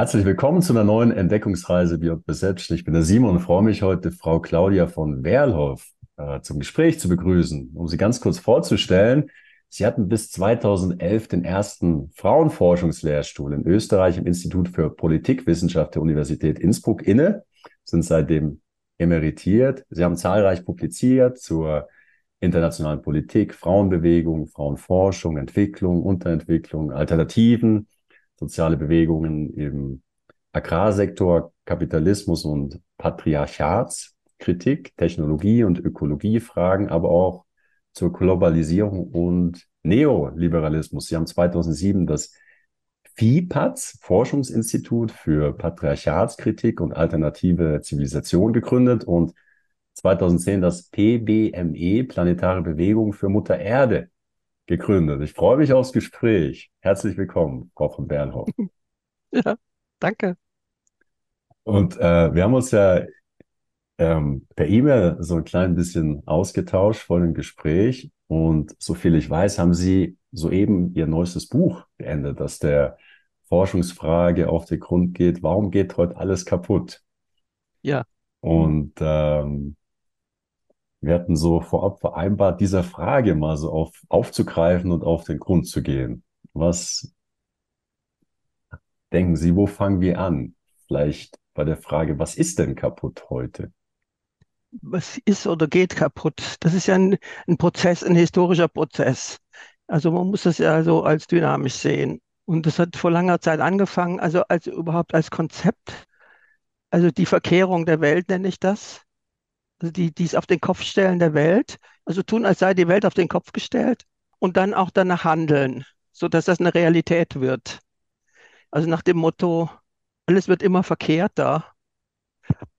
Herzlich willkommen zu einer neuen Entdeckungsreise Beyond Perception. Ich bin der Simon und freue mich heute, Frau Claudia von Werlhoff äh, zum Gespräch zu begrüßen. Um sie ganz kurz vorzustellen, Sie hatten bis 2011 den ersten Frauenforschungslehrstuhl in Österreich im Institut für Politikwissenschaft der Universität Innsbruck inne, sind seitdem emeritiert. Sie haben zahlreich publiziert zur internationalen Politik, Frauenbewegung, Frauenforschung, Entwicklung, Unterentwicklung, Alternativen, soziale Bewegungen im Agrarsektor, Kapitalismus und Patriarchatskritik, Technologie und Ökologiefragen, aber auch zur Globalisierung und Neoliberalismus. Sie haben 2007 das FIPAZ, Forschungsinstitut für Patriarchatskritik und alternative Zivilisation gegründet und 2010 das PBME, Planetare Bewegung für Mutter Erde, gegründet. Ich freue mich aufs Gespräch. Herzlich willkommen, Frau von Bernhoff. Ja, danke. Und äh, wir haben uns ja ähm, per E-Mail so ein klein bisschen ausgetauscht vor dem Gespräch. Und so viel ich weiß, haben Sie soeben Ihr neuestes Buch beendet, das der Forschungsfrage auf den Grund geht, warum geht heute alles kaputt? Ja. Und ähm, wir hatten so vorab vereinbart, dieser Frage mal so auf, aufzugreifen und auf den Grund zu gehen. Was denken Sie, wo fangen wir an? Vielleicht bei der Frage, was ist denn kaputt heute? Was ist oder geht kaputt? Das ist ja ein, ein Prozess, ein historischer Prozess. Also man muss das ja so als dynamisch sehen. Und das hat vor langer Zeit angefangen, also als überhaupt als Konzept. Also die Verkehrung der Welt nenne ich das also die, die es auf den Kopf stellen der Welt, also tun, als sei die Welt auf den Kopf gestellt und dann auch danach handeln, sodass das eine Realität wird. Also nach dem Motto, alles wird immer verkehrter.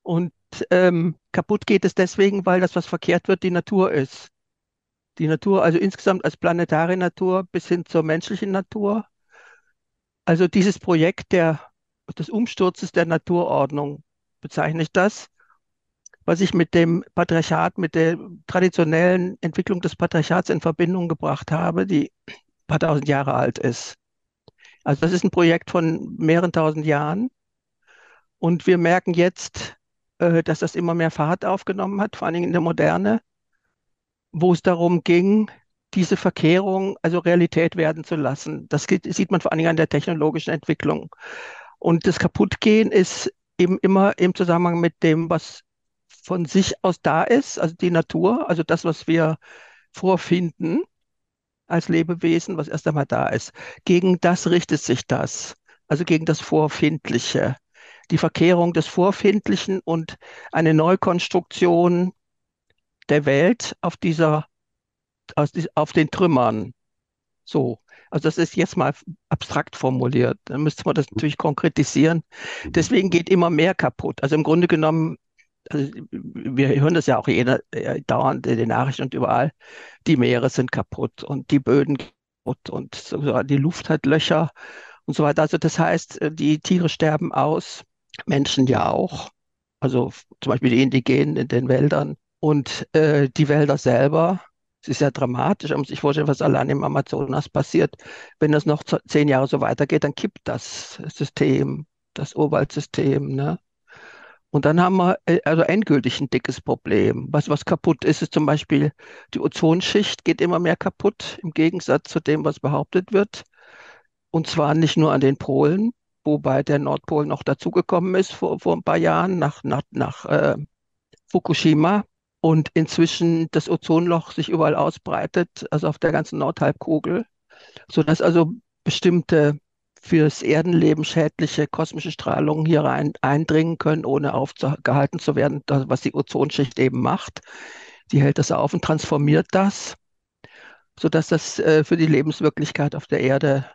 Und ähm, kaputt geht es deswegen, weil das, was verkehrt wird, die Natur ist. Die Natur, also insgesamt als planetare Natur bis hin zur menschlichen Natur. Also dieses Projekt der, des Umsturzes der Naturordnung bezeichne ich das was ich mit dem Patriarchat, mit der traditionellen Entwicklung des Patriarchats in Verbindung gebracht habe, die ein paar tausend Jahre alt ist. Also das ist ein Projekt von mehreren tausend Jahren. Und wir merken jetzt, äh, dass das immer mehr Fahrt aufgenommen hat, vor allen Dingen in der Moderne, wo es darum ging, diese Verkehrung also Realität werden zu lassen. Das sieht man vor allen Dingen an der technologischen Entwicklung. Und das Kaputtgehen ist eben immer im Zusammenhang mit dem, was von sich aus da ist, also die Natur, also das, was wir vorfinden als Lebewesen, was erst einmal da ist. Gegen das richtet sich das, also gegen das Vorfindliche. Die Verkehrung des Vorfindlichen und eine Neukonstruktion der Welt auf dieser, auf den Trümmern. So. Also das ist jetzt mal abstrakt formuliert. Dann müsste man das natürlich konkretisieren. Mhm. Deswegen geht immer mehr kaputt. Also im Grunde genommen also wir hören das ja auch jeder äh, dauernd in den Nachrichten und überall, die Meere sind kaputt und die Böden kaputt und so, die Luft hat Löcher und so weiter. Also das heißt, äh, die Tiere sterben aus, Menschen ja auch. Also zum Beispiel die Indigenen in den Wäldern und äh, die Wälder selber. Es ist ja dramatisch. Muss sich vorstellen, was allein im Amazonas passiert. Wenn das noch zehn Jahre so weitergeht, dann kippt das System, das Urwaldsystem. Ne? Und dann haben wir äh, also endgültig ein dickes Problem. Was, was kaputt ist, ist zum Beispiel die Ozonschicht geht immer mehr kaputt, im Gegensatz zu dem, was behauptet wird. Und zwar nicht nur an den Polen, wobei der Nordpol noch dazugekommen ist vor, vor ein paar Jahren nach, nach, nach äh, Fukushima und inzwischen das Ozonloch sich überall ausbreitet, also auf der ganzen Nordhalbkugel, sodass also bestimmte fürs Erdenleben schädliche kosmische Strahlungen hier rein eindringen können, ohne aufgehalten zu werden, was die Ozonschicht eben macht. Die hält das auf und transformiert das, sodass das äh, für die Lebenswirklichkeit auf der Erde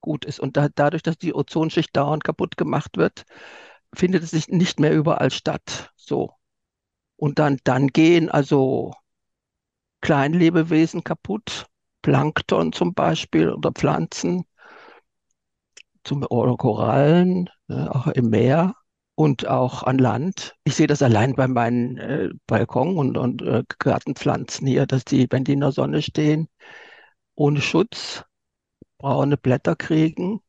gut ist. Und da, dadurch, dass die Ozonschicht dauernd kaputt gemacht wird, findet es sich nicht mehr überall statt. So. Und dann, dann gehen also Kleinlebewesen kaputt, Plankton zum Beispiel oder Pflanzen zum Korallen, ne, auch im Meer und auch an Land. Ich sehe das allein bei meinen äh, Balkon und, und äh, Gartenpflanzen hier, dass die, wenn die in der Sonne stehen, ohne Schutz braune Blätter kriegen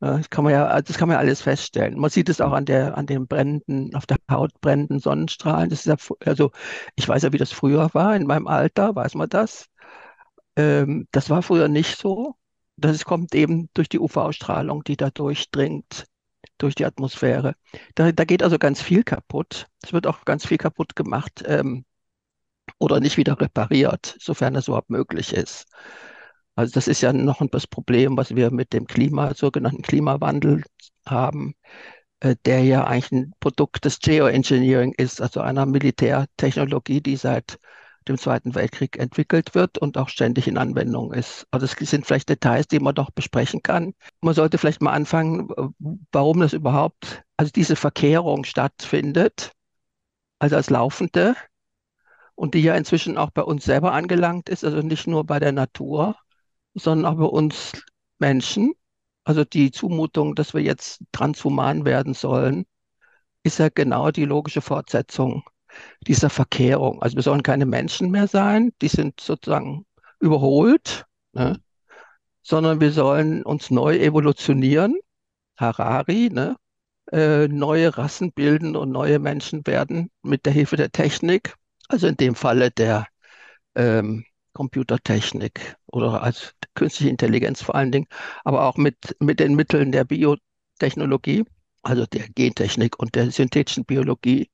Das kann man ja, das kann man ja alles feststellen. Man sieht es auch an der, an den brennenden, auf der Haut brennenden Sonnenstrahlen. Das ist ja, also ich weiß ja, wie das früher war. In meinem Alter weiß man das. Ähm, das war früher nicht so. Das kommt eben durch die UV-Strahlung, die da durchdringt, durch die Atmosphäre. Da, da geht also ganz viel kaputt. Es wird auch ganz viel kaputt gemacht ähm, oder nicht wieder repariert, sofern das überhaupt möglich ist. Also das ist ja noch das Problem, was wir mit dem Klima, sogenannten Klimawandel haben, äh, der ja eigentlich ein Produkt des Geoengineering ist, also einer Militärtechnologie, die seit dem Zweiten Weltkrieg entwickelt wird und auch ständig in Anwendung ist. Also es sind vielleicht Details, die man doch besprechen kann. Man sollte vielleicht mal anfangen, warum das überhaupt, also diese Verkehrung stattfindet, also als laufende und die ja inzwischen auch bei uns selber angelangt ist, also nicht nur bei der Natur, sondern auch bei uns Menschen. Also die Zumutung, dass wir jetzt transhuman werden sollen, ist ja genau die logische Fortsetzung dieser Verkehrung. Also wir sollen keine Menschen mehr sein, die sind sozusagen überholt, ne? sondern wir sollen uns neu evolutionieren. Harari, ne? Äh, neue Rassen bilden und neue Menschen werden mit der Hilfe der Technik, also in dem Falle der ähm, Computertechnik oder als künstliche Intelligenz vor allen Dingen, aber auch mit, mit den Mitteln der Biotechnologie, also der Gentechnik und der synthetischen Biologie,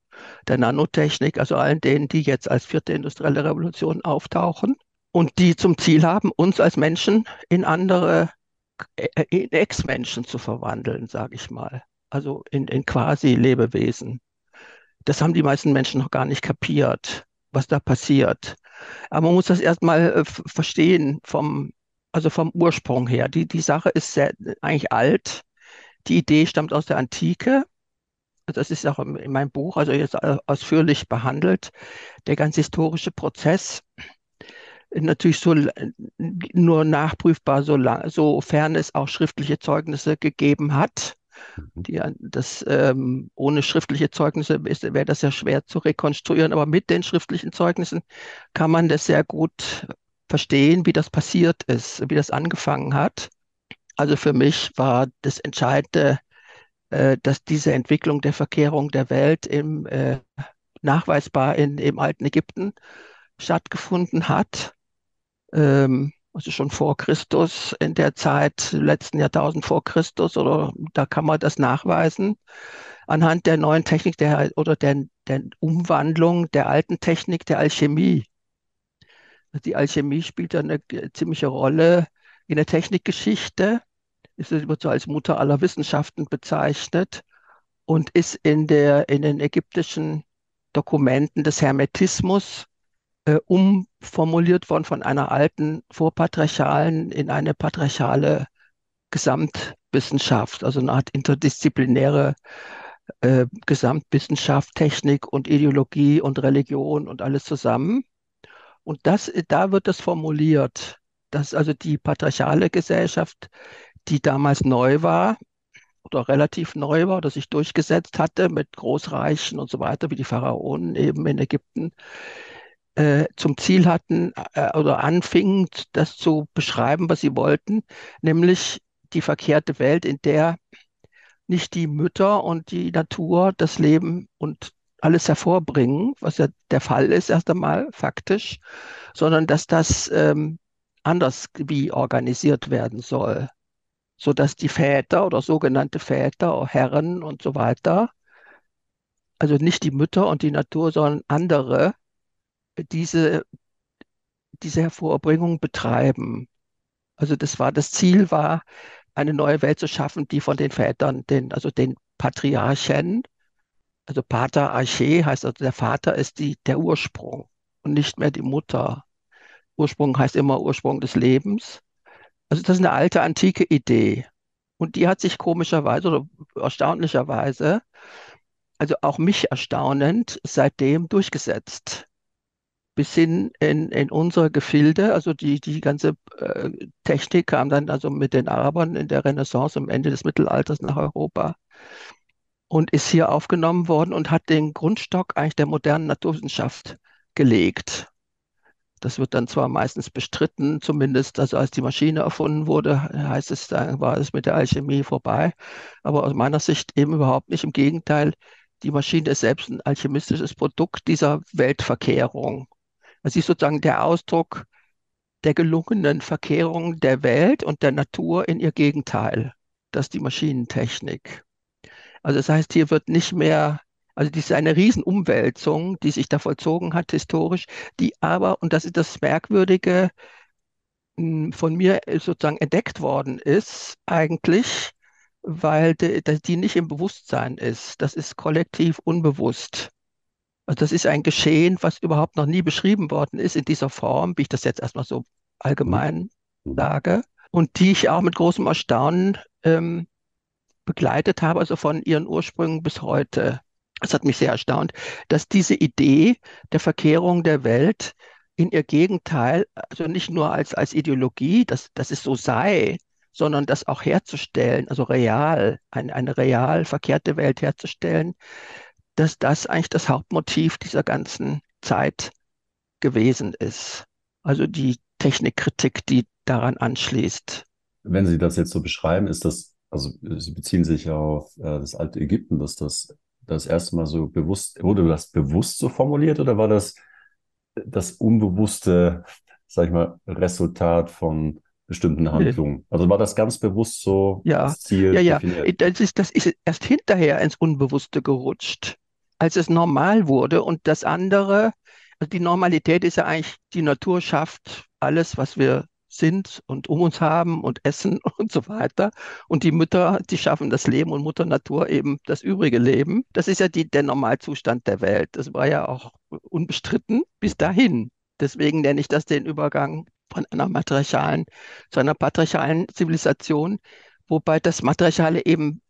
der Nanotechnik, also allen denen, die jetzt als vierte industrielle Revolution auftauchen und die zum Ziel haben, uns als Menschen in andere, äh, in Ex-Menschen zu verwandeln, sage ich mal. Also in, in quasi Lebewesen. Das haben die meisten Menschen noch gar nicht kapiert, was da passiert. Aber man muss das erstmal äh, verstehen vom, also vom Ursprung her. Die, die Sache ist sehr, eigentlich alt. Die Idee stammt aus der Antike das ist auch in meinem Buch, also jetzt ausführlich behandelt, der ganz historische Prozess natürlich so nur nachprüfbar, so lang, sofern es auch schriftliche Zeugnisse gegeben hat. Mhm. Die, das, ähm, ohne schriftliche Zeugnisse wäre das ja schwer zu rekonstruieren, aber mit den schriftlichen Zeugnissen kann man das sehr gut verstehen, wie das passiert ist, wie das angefangen hat. Also für mich war das Entscheidende, äh, dass diese Entwicklung der Verkehrung der Welt im, äh, nachweisbar in, im alten Ägypten stattgefunden hat. Ähm, also schon vor Christus, in der Zeit, letzten Jahrtausend vor Christus, oder da kann man das nachweisen, anhand der neuen Technik der, oder der, der Umwandlung der alten Technik der Alchemie. Die Alchemie spielt eine ziemliche Rolle in der Technikgeschichte ist, wird so als Mutter aller Wissenschaften bezeichnet und ist in, der, in den ägyptischen Dokumenten des Hermetismus äh, umformuliert worden von einer alten vorpatriarchalen in eine patriarchale Gesamtwissenschaft, also eine Art interdisziplinäre äh, Gesamtwissenschaft, Technik und Ideologie und Religion und alles zusammen. Und das, da wird das formuliert, dass also die patriarchale Gesellschaft die damals neu war oder relativ neu war oder sich durchgesetzt hatte mit Großreichen und so weiter, wie die Pharaonen eben in Ägypten, äh, zum Ziel hatten äh, oder anfingen, das zu beschreiben, was sie wollten, nämlich die verkehrte Welt, in der nicht die Mütter und die Natur das Leben und alles hervorbringen, was ja der Fall ist, erst einmal faktisch, sondern dass das ähm, anders wie organisiert werden soll sodass die Väter oder sogenannte Väter, Herren und so weiter, also nicht die Mütter und die Natur, sondern andere, diese, diese Hervorbringung betreiben. Also das war, das Ziel war, eine neue Welt zu schaffen, die von den Vätern, den, also den Patriarchen, also Pater Arche heißt also der Vater ist die, der Ursprung und nicht mehr die Mutter. Ursprung heißt immer Ursprung des Lebens. Also das ist eine alte, antike Idee. Und die hat sich komischerweise oder erstaunlicherweise, also auch mich erstaunend, seitdem durchgesetzt. Bis hin in, in unsere Gefilde, also die, die ganze äh, Technik kam dann also mit den Arabern in der Renaissance am Ende des Mittelalters nach Europa und ist hier aufgenommen worden und hat den Grundstock eigentlich der modernen Naturwissenschaft gelegt. Das wird dann zwar meistens bestritten, zumindest also als die Maschine erfunden wurde, heißt es, da war es mit der Alchemie vorbei. Aber aus meiner Sicht eben überhaupt nicht. Im Gegenteil, die Maschine ist selbst ein alchemistisches Produkt dieser Weltverkehrung. Sie ist sozusagen der Ausdruck der gelungenen Verkehrung der Welt und der Natur in ihr Gegenteil. Das ist die Maschinentechnik. Also das heißt, hier wird nicht mehr also das ist eine Riesenumwälzung, die sich da vollzogen hat historisch, die aber, und das ist das Merkwürdige, hm, von mir sozusagen entdeckt worden ist, eigentlich, weil die, die nicht im Bewusstsein ist. Das ist kollektiv unbewusst. Also das ist ein Geschehen, was überhaupt noch nie beschrieben worden ist in dieser Form, wie ich das jetzt erstmal so allgemein mhm. sage, und die ich auch mit großem Erstaunen ähm, begleitet habe, also von ihren Ursprüngen bis heute. Es hat mich sehr erstaunt, dass diese Idee der Verkehrung der Welt in ihr Gegenteil, also nicht nur als, als Ideologie, dass, dass es so sei, sondern das auch herzustellen, also real, eine, eine real verkehrte Welt herzustellen, dass das eigentlich das Hauptmotiv dieser ganzen Zeit gewesen ist. Also die Technikkritik, die daran anschließt. Wenn Sie das jetzt so beschreiben, ist das, also Sie beziehen sich auf äh, das alte Ägypten, dass das das erste Mal so bewusst, wurde das bewusst so formuliert oder war das das unbewusste, sag ich mal, Resultat von bestimmten Handlungen? Also war das ganz bewusst so ja, das Ziel? Ja, ja, definiert? das ist, das ist erst hinterher ins Unbewusste gerutscht, als es normal wurde und das andere, also die Normalität ist ja eigentlich, die Natur schafft alles, was wir sind und um uns haben und essen und so weiter. Und die Mütter, die schaffen das Leben und Mutter Natur eben das übrige Leben. Das ist ja die, der Normalzustand der Welt. Das war ja auch unbestritten bis dahin. Deswegen nenne ich das den Übergang von einer matriarchalen zu einer patriarchalen Zivilisation, wobei das Matriarchale eben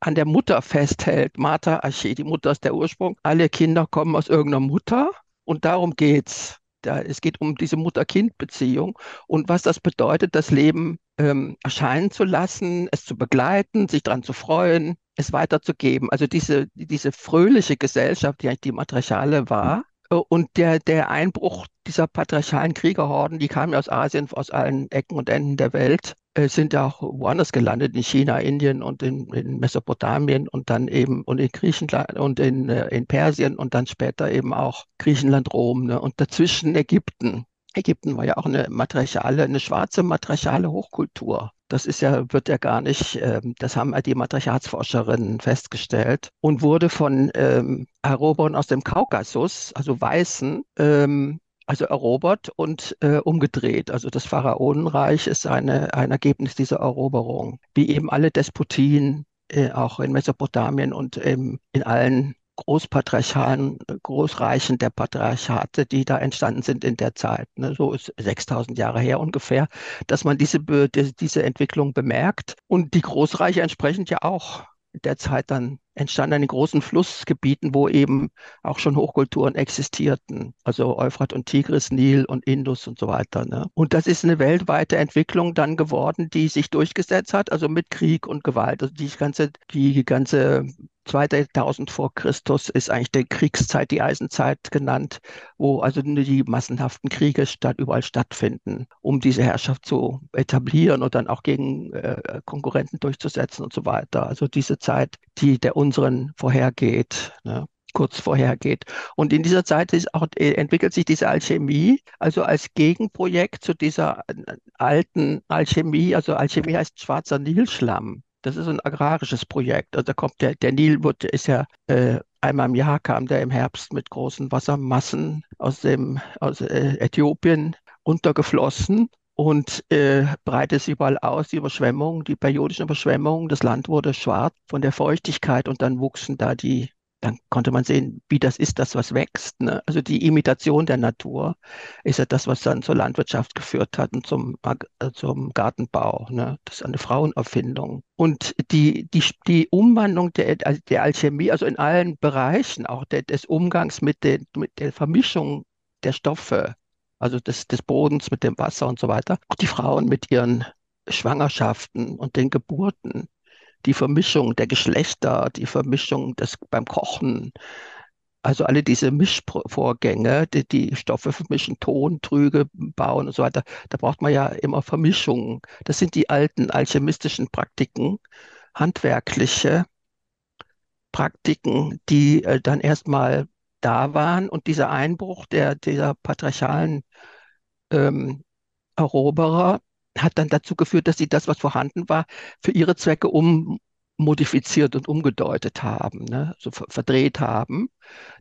an der Mutter festhält. Mater-Archie, die Mutter ist der Ursprung. Alle Kinder kommen aus irgendeiner Mutter und darum geht's. Da, es geht um diese Mutter-Kind-Beziehung und was das bedeutet, das Leben ähm, erscheinen zu lassen, es zu begleiten, sich daran zu freuen, es weiterzugeben. Also diese, diese fröhliche Gesellschaft, die eigentlich die Matriarchale war, äh, und der, der Einbruch dieser patriarchalen Kriegerhorden, die kamen aus Asien, aus allen Ecken und Enden der Welt, sind ja auch woanders gelandet, in China, Indien und in, in Mesopotamien und dann eben und in Griechenland und in, äh, in Persien und dann später eben auch Griechenland, Rom ne? und dazwischen Ägypten. Ägypten war ja auch eine matriarchale, eine schwarze matriarchale Hochkultur. Das ist ja, wird ja gar nicht, ähm, das haben die Matriarchatsforscherinnen festgestellt und wurde von ähm, Erobern aus dem Kaukasus, also Weißen, ähm, also erobert und äh, umgedreht. Also das Pharaonenreich ist eine, ein Ergebnis dieser Eroberung, wie eben alle Despotien äh, auch in Mesopotamien und ähm, in allen großpatriarchalen Großreichen der Patriarchate, die da entstanden sind in der Zeit. Ne? So ist 6000 Jahre her ungefähr, dass man diese, diese Entwicklung bemerkt und die Großreiche entsprechend ja auch der Zeit dann entstanden in großen Flussgebieten, wo eben auch schon Hochkulturen existierten. Also Euphrat und Tigris, Nil und Indus und so weiter. Ne? Und das ist eine weltweite Entwicklung dann geworden, die sich durchgesetzt hat, also mit Krieg und Gewalt. Also die ganze, die ganze zweite Jahrtausend vor Christus ist eigentlich die Kriegszeit, die Eisenzeit genannt, wo also die massenhaften Kriege statt, überall stattfinden, um diese Herrschaft zu etablieren und dann auch gegen äh, Konkurrenten durchzusetzen und so weiter. Also diese Zeit, die der unseren vorhergeht. Ne? kurz vorhergeht. Und in dieser Zeit auch, äh, entwickelt sich diese Alchemie, also als Gegenprojekt zu dieser äh, alten Alchemie. Also Alchemie heißt schwarzer Nilschlamm. Das ist ein agrarisches Projekt. Also da kommt der, der Nil wird, ist ja äh, einmal im Jahr kam der im Herbst mit großen Wassermassen aus dem aus äh, Äthiopien runtergeflossen und äh, breitet sich überall aus, die Überschwemmungen, die periodischen Überschwemmungen. Das Land wurde schwarz von der Feuchtigkeit und dann wuchsen da die dann konnte man sehen, wie das ist, das was wächst. Ne? Also die Imitation der Natur ist ja das, was dann zur Landwirtschaft geführt hat und zum, äh, zum Gartenbau. Ne? Das ist eine Frauenerfindung. Und die, die, die Umwandlung der, also der Alchemie, also in allen Bereichen, auch der, des Umgangs mit, den, mit der Vermischung der Stoffe, also des, des Bodens mit dem Wasser und so weiter, auch die Frauen mit ihren Schwangerschaften und den Geburten, die Vermischung der Geschlechter, die Vermischung des, beim Kochen, also alle diese Mischvorgänge, die, die Stoffe vermischen, Ton, Trüge bauen und so weiter, da braucht man ja immer Vermischungen. Das sind die alten alchemistischen Praktiken, handwerkliche Praktiken, die äh, dann erstmal da waren und dieser Einbruch der, dieser patriarchalen ähm, Eroberer hat dann dazu geführt, dass sie das, was vorhanden war, für ihre Zwecke ummodifiziert und umgedeutet haben, ne? so verdreht haben.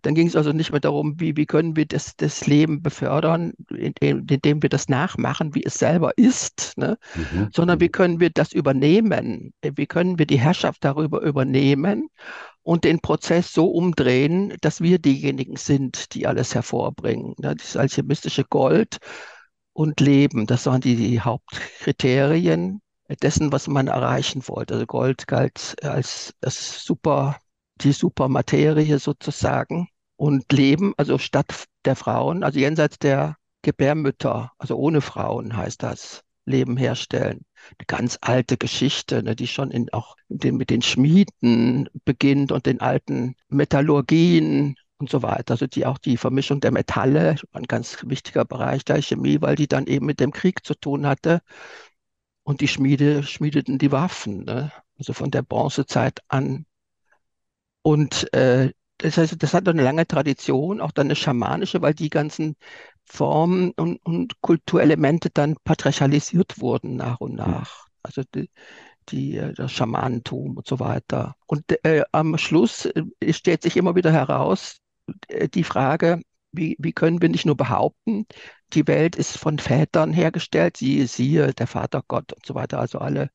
Dann ging es also nicht mehr darum, wie, wie können wir das, das Leben befördern, indem, indem wir das nachmachen, wie es selber ist, ne? Mhm. sondern wie können wir das übernehmen, wie können wir die Herrschaft darüber übernehmen und den Prozess so umdrehen, dass wir diejenigen sind, die alles hervorbringen. Ne? Dieses alchemistische Gold und Leben, das waren die, die Hauptkriterien dessen, was man erreichen wollte. Also Gold galt als das super, die Supermaterie sozusagen. Und Leben, also statt der Frauen, also jenseits der Gebärmütter, also ohne Frauen heißt das, Leben herstellen eine ganz alte Geschichte, ne, die schon in, auch in den, mit den Schmieden beginnt und den alten Metallurgien und so weiter. Also die auch die Vermischung der Metalle, ein ganz wichtiger Bereich der Chemie, weil die dann eben mit dem Krieg zu tun hatte. Und die Schmiede schmiedeten die Waffen, ne? also von der Bronzezeit an. Und äh, das heißt, das hat eine lange Tradition, auch dann eine schamanische, weil die ganzen Formen und, und Kulturelemente dann patriarchalisiert wurden nach und nach. Also die, die, äh, das Schamanentum und so weiter. Und äh, am Schluss äh, stellt sich immer wieder heraus die Frage, wie, wie können wir nicht nur behaupten, die Welt ist von Vätern hergestellt, siehe, siehe, der Vatergott und so weiter, also alle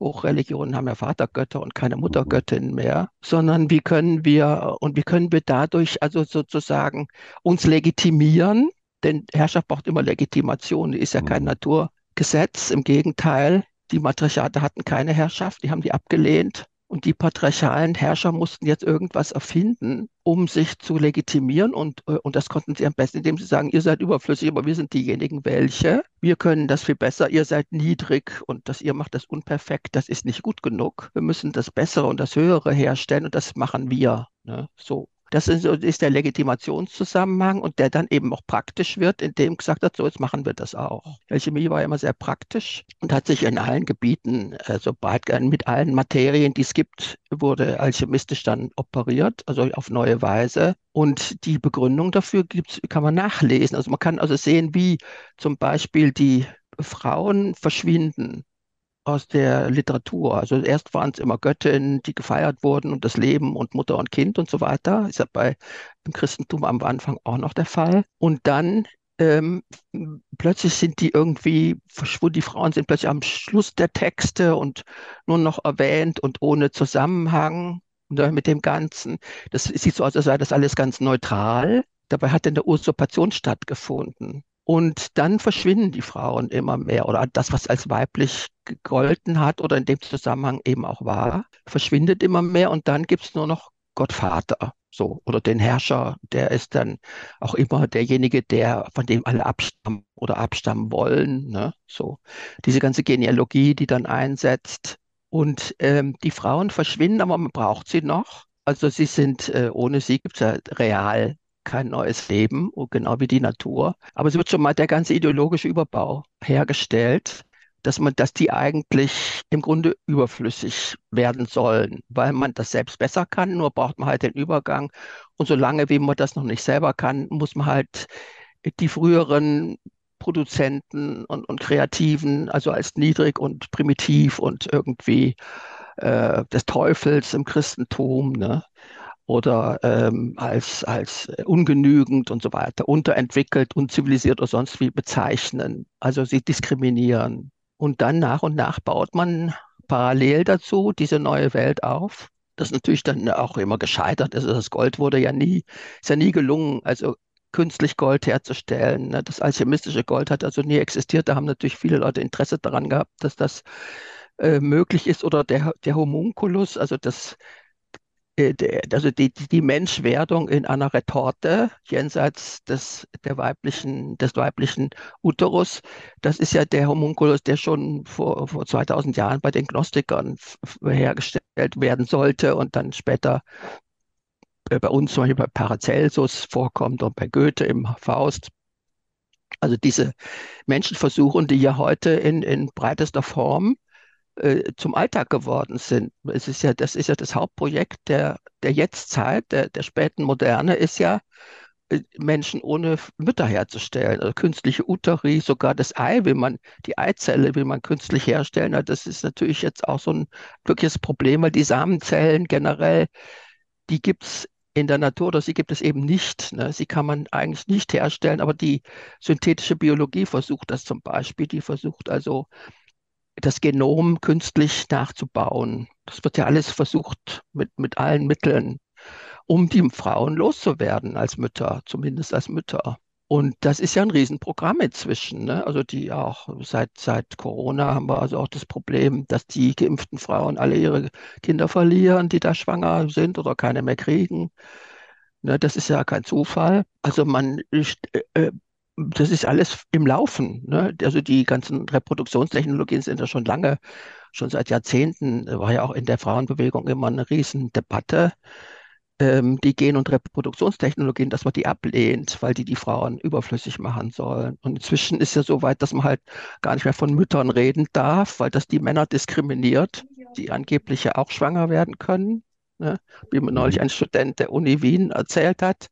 Hochreligionen haben ja Vatergötter und keine Muttergöttinnen mehr, sondern wie können wir und wie können wir dadurch also sozusagen uns legitimieren, denn Herrschaft braucht immer Legitimation, die ist ja kein mhm. Naturgesetz, im Gegenteil, die Matriarchate hatten keine Herrschaft, die haben die abgelehnt und die patriarchalen Herrscher mussten jetzt irgendwas erfinden, um sich zu legitimieren. Und, äh, und das konnten sie am besten, indem sie sagen, ihr seid überflüssig, aber wir sind diejenigen, welche. Wir können das viel besser. Ihr seid niedrig und das, ihr macht das unperfekt. Das ist nicht gut genug. Wir müssen das Bessere und das Höhere herstellen und das machen wir. Ne? So. Das ist, der Legitimationszusammenhang und der dann eben auch praktisch wird, indem gesagt hat, so jetzt machen wir das auch. Alchemie war immer sehr praktisch und hat sich in allen Gebieten, also mit allen Materien, die es gibt, wurde alchemistisch dann operiert, also auf neue Weise. Und die Begründung dafür gibt's, kann man nachlesen. Also man kann also sehen, wie zum Beispiel die Frauen verschwinden aus der Literatur. Also erst waren es immer Göttinnen, die gefeiert wurden und das Leben und Mutter und Kind und so weiter. Ist ja bei im Christentum am Anfang auch noch der Fall. Und dann ähm, plötzlich sind die irgendwie verschwunden, die Frauen sind plötzlich am Schluss der Texte und nur noch erwähnt und ohne Zusammenhang mit dem Ganzen. Das sieht so aus, als sei das alles ganz neutral. Dabei hat eine Usurpation stattgefunden. Und dann verschwinden die Frauen immer mehr oder das, was als weiblich gegolten hat oder in dem Zusammenhang eben auch war, verschwindet immer mehr und dann gibt es nur noch Gottvater. So, oder den Herrscher, der ist dann auch immer derjenige, der, von dem alle abstammen oder abstammen wollen. Ne? So, diese ganze Genealogie, die dann einsetzt. Und ähm, die Frauen verschwinden, aber man braucht sie noch. Also sie sind, äh, ohne sie gibt es ja real kein neues Leben, genau wie die Natur. Aber es wird schon mal der ganze ideologische Überbau hergestellt, dass man, dass die eigentlich im Grunde überflüssig werden sollen, weil man das selbst besser kann, nur braucht man halt den Übergang. Und solange wie man das noch nicht selber kann, muss man halt die früheren Produzenten und, und Kreativen, also als niedrig und primitiv und irgendwie äh, des Teufels im Christentum, ne? Oder ähm, als, als ungenügend und so weiter, unterentwickelt, unzivilisiert oder sonst wie bezeichnen. Also sie diskriminieren. Und dann nach und nach baut man parallel dazu diese neue Welt auf. Das natürlich dann auch immer gescheitert ist. Also das Gold wurde ja nie, ist ja nie gelungen, also künstlich Gold herzustellen. Ne? Das alchemistische Gold hat also nie existiert. Da haben natürlich viele Leute Interesse daran gehabt, dass das äh, möglich ist. Oder der, der Homunculus, also das äh, also die, die Menschwerdung in einer Retorte jenseits des, der weiblichen, des weiblichen Uterus, das ist ja der Homunculus, der schon vor, vor 2000 Jahren bei den Gnostikern hergestellt werden sollte und dann später äh, bei uns zum Beispiel bei Paracelsus vorkommt und bei Goethe im Faust. Also diese Menschenversuche, die ja heute in, in breitester Form äh, zum Alltag geworden sind. Es ist ja, das ist ja das Hauptprojekt der, der Jetztzeit, der, der späten Moderne, ist ja, äh, Menschen ohne Mütter herzustellen. Also künstliche Uteri, sogar das Ei will man, die Eizelle will man künstlich herstellen. Das ist natürlich jetzt auch so ein wirkliches Problem, weil die Samenzellen generell, die gibt es in der Natur oder sie gibt es eben nicht. Ne? Sie kann man eigentlich nicht herstellen, aber die synthetische Biologie versucht das zum Beispiel. Die versucht also das Genom künstlich nachzubauen. Das wird ja alles versucht mit, mit allen Mitteln, um die Frauen loszuwerden als Mütter, zumindest als Mütter. Und das ist ja ein Riesenprogramm inzwischen. Ne? Also die auch seit, seit Corona haben wir also auch das Problem, dass die geimpften Frauen alle ihre Kinder verlieren, die da schwanger sind oder keine mehr kriegen. Ne? Das ist ja kein Zufall. Also man äh, das ist alles im Laufen. Ne? Also die ganzen Reproduktionstechnologien sind ja schon lange, schon seit Jahrzehnten, war ja auch in der Frauenbewegung immer eine Riesendebatte. Ähm, die Gen- und Reproduktionstechnologien, dass man die ablehnt, weil die die Frauen überflüssig machen sollen. Und inzwischen ist ja so weit, dass man halt gar nicht mehr von Müttern reden darf, weil das die Männer diskriminiert, die angeblich ja auch schwanger werden können. Ne? Wie mir neulich mhm. ein Student der Uni Wien erzählt hat.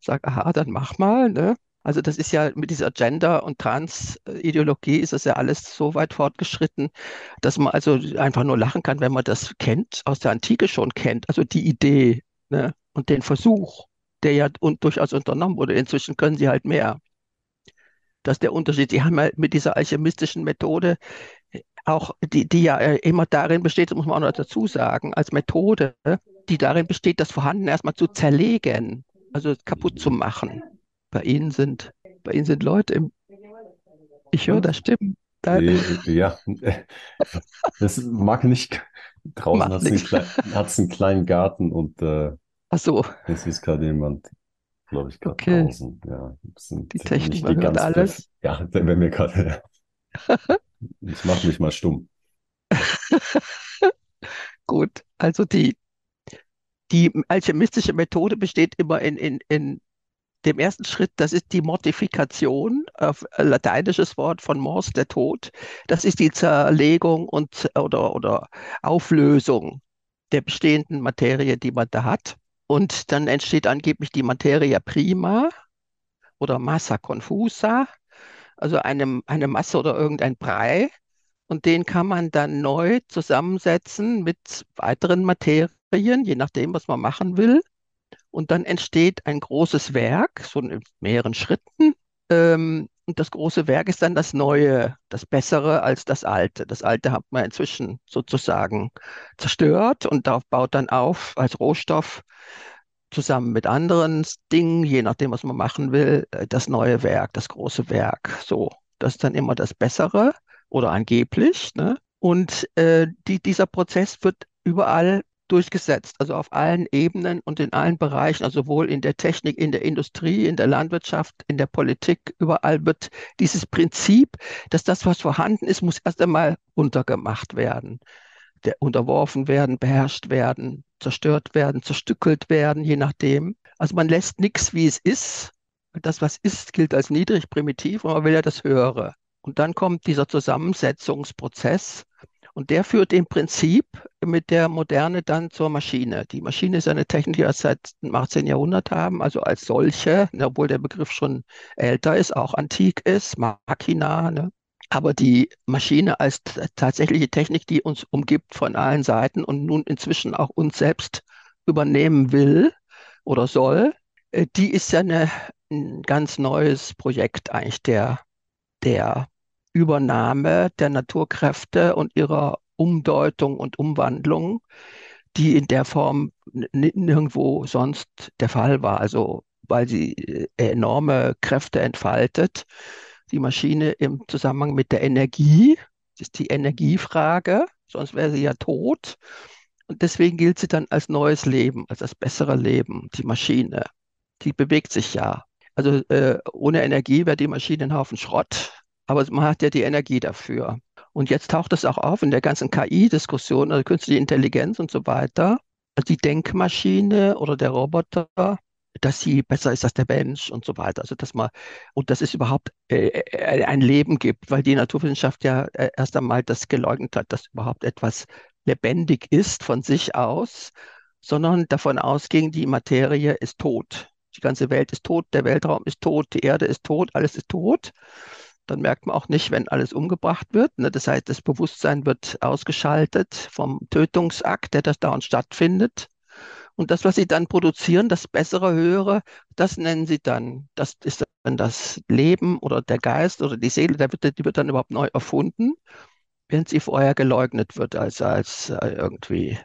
Sage, aha, dann mach mal. Ne? Also das ist ja mit dieser Gender- und Trans-Ideologie ist das ja alles so weit fortgeschritten, dass man also einfach nur lachen kann, wenn man das kennt, aus der Antike schon kennt. Also die Idee ne? und den Versuch, der ja und durchaus unternommen wurde. Inzwischen können sie halt mehr. Das ist der Unterschied. Sie haben ja mit dieser alchemistischen Methode auch, die, die ja äh, immer darin besteht, das muss man auch noch dazu sagen, als Methode, die darin besteht, das Vorhandene erstmal zu zerlegen, also kaputt zu machen. Bei Ihnen sind, bei Ihnen sind Leute im. Ich höre das Stimmen. Ja, das mag nicht. Draußen hat es einen, einen, kleinen Garten und äh, Ach so. es ist gerade jemand, glaube ich, gerade okay. draußen. Ja, sind die Technik die ganz alles. Ja, wäre mir gerade. ich mache mich mal stumm. Gut, also die, die alchemistische Methode besteht immer in, in, in dem ersten Schritt, das ist die Mortifikation, auf lateinisches Wort von Mors, der Tod. Das ist die Zerlegung und oder, oder Auflösung der bestehenden Materie, die man da hat. Und dann entsteht angeblich die Materia prima oder Massa confusa, also eine, eine Masse oder irgendein Brei. Und den kann man dann neu zusammensetzen mit weiteren Materien, je nachdem, was man machen will. Und dann entsteht ein großes Werk, so in mehreren Schritten. Ähm, und das große Werk ist dann das Neue, das Bessere als das Alte. Das Alte hat man inzwischen sozusagen zerstört und darauf baut dann auf als Rohstoff zusammen mit anderen Dingen, je nachdem, was man machen will, äh, das neue Werk, das große Werk. So, das ist dann immer das Bessere oder angeblich. Ne? Und äh, die, dieser Prozess wird überall durchgesetzt, also auf allen Ebenen und in allen Bereichen, also sowohl in der Technik, in der Industrie, in der Landwirtschaft, in der Politik, überall wird dieses Prinzip, dass das, was vorhanden ist, muss erst einmal untergemacht werden, der, unterworfen werden, beherrscht werden, zerstört werden, zerstückelt werden, je nachdem. Also man lässt nichts, wie es ist. Das, was ist, gilt als niedrig, primitiv und man will ja das Höhere. Und dann kommt dieser Zusammensetzungsprozess, und der führt im Prinzip mit der Moderne dann zur Maschine. Die Maschine ist eine Technik, die wir seit dem 18. Jahrhundert haben, also als solche, ne, obwohl der Begriff schon älter ist, auch antik ist, Machina. Ne? Aber die Maschine als tatsächliche Technik, die uns umgibt von allen Seiten und nun inzwischen auch uns selbst übernehmen will oder soll, äh, die ist ja eine, ein ganz neues Projekt eigentlich der, der Übernahme der Naturkräfte und ihrer Umdeutung und Umwandlung, die in der Form nirgendwo sonst der Fall war. Also weil sie äh, enorme Kräfte entfaltet. Die Maschine im Zusammenhang mit der Energie, das ist die Energiefrage, sonst wäre sie ja tot. Und deswegen gilt sie dann als neues Leben, als das bessere Leben, die Maschine. Die bewegt sich ja. Also äh, ohne Energie wäre die Maschine ein Haufen Schrott aber man hat ja die Energie dafür. Und jetzt taucht es auch auf in der ganzen KI-Diskussion, also künstliche Intelligenz und so weiter, die Denkmaschine oder der Roboter, dass sie besser ist als der Mensch und so weiter. Also dass man und dass es überhaupt äh, äh ein Leben gibt, weil die Naturwissenschaft ja äh, erst einmal das geleugnet hat, dass überhaupt etwas lebendig ist von sich aus, sondern davon ausging, die Materie ist tot. Die ganze Welt ist tot, der Weltraum ist tot, die Erde ist tot, alles ist tot. Dann merkt man auch nicht, wenn alles umgebracht wird. Ne? Das heißt, das Bewusstsein wird ausgeschaltet vom Tötungsakt, der das dauernd stattfindet. Und das, was sie dann produzieren, das bessere, höhere, das nennen sie dann, das ist dann das Leben oder der Geist oder die Seele, der wird, die wird dann überhaupt neu erfunden, während sie vorher geleugnet wird als, als äh, irgendwie,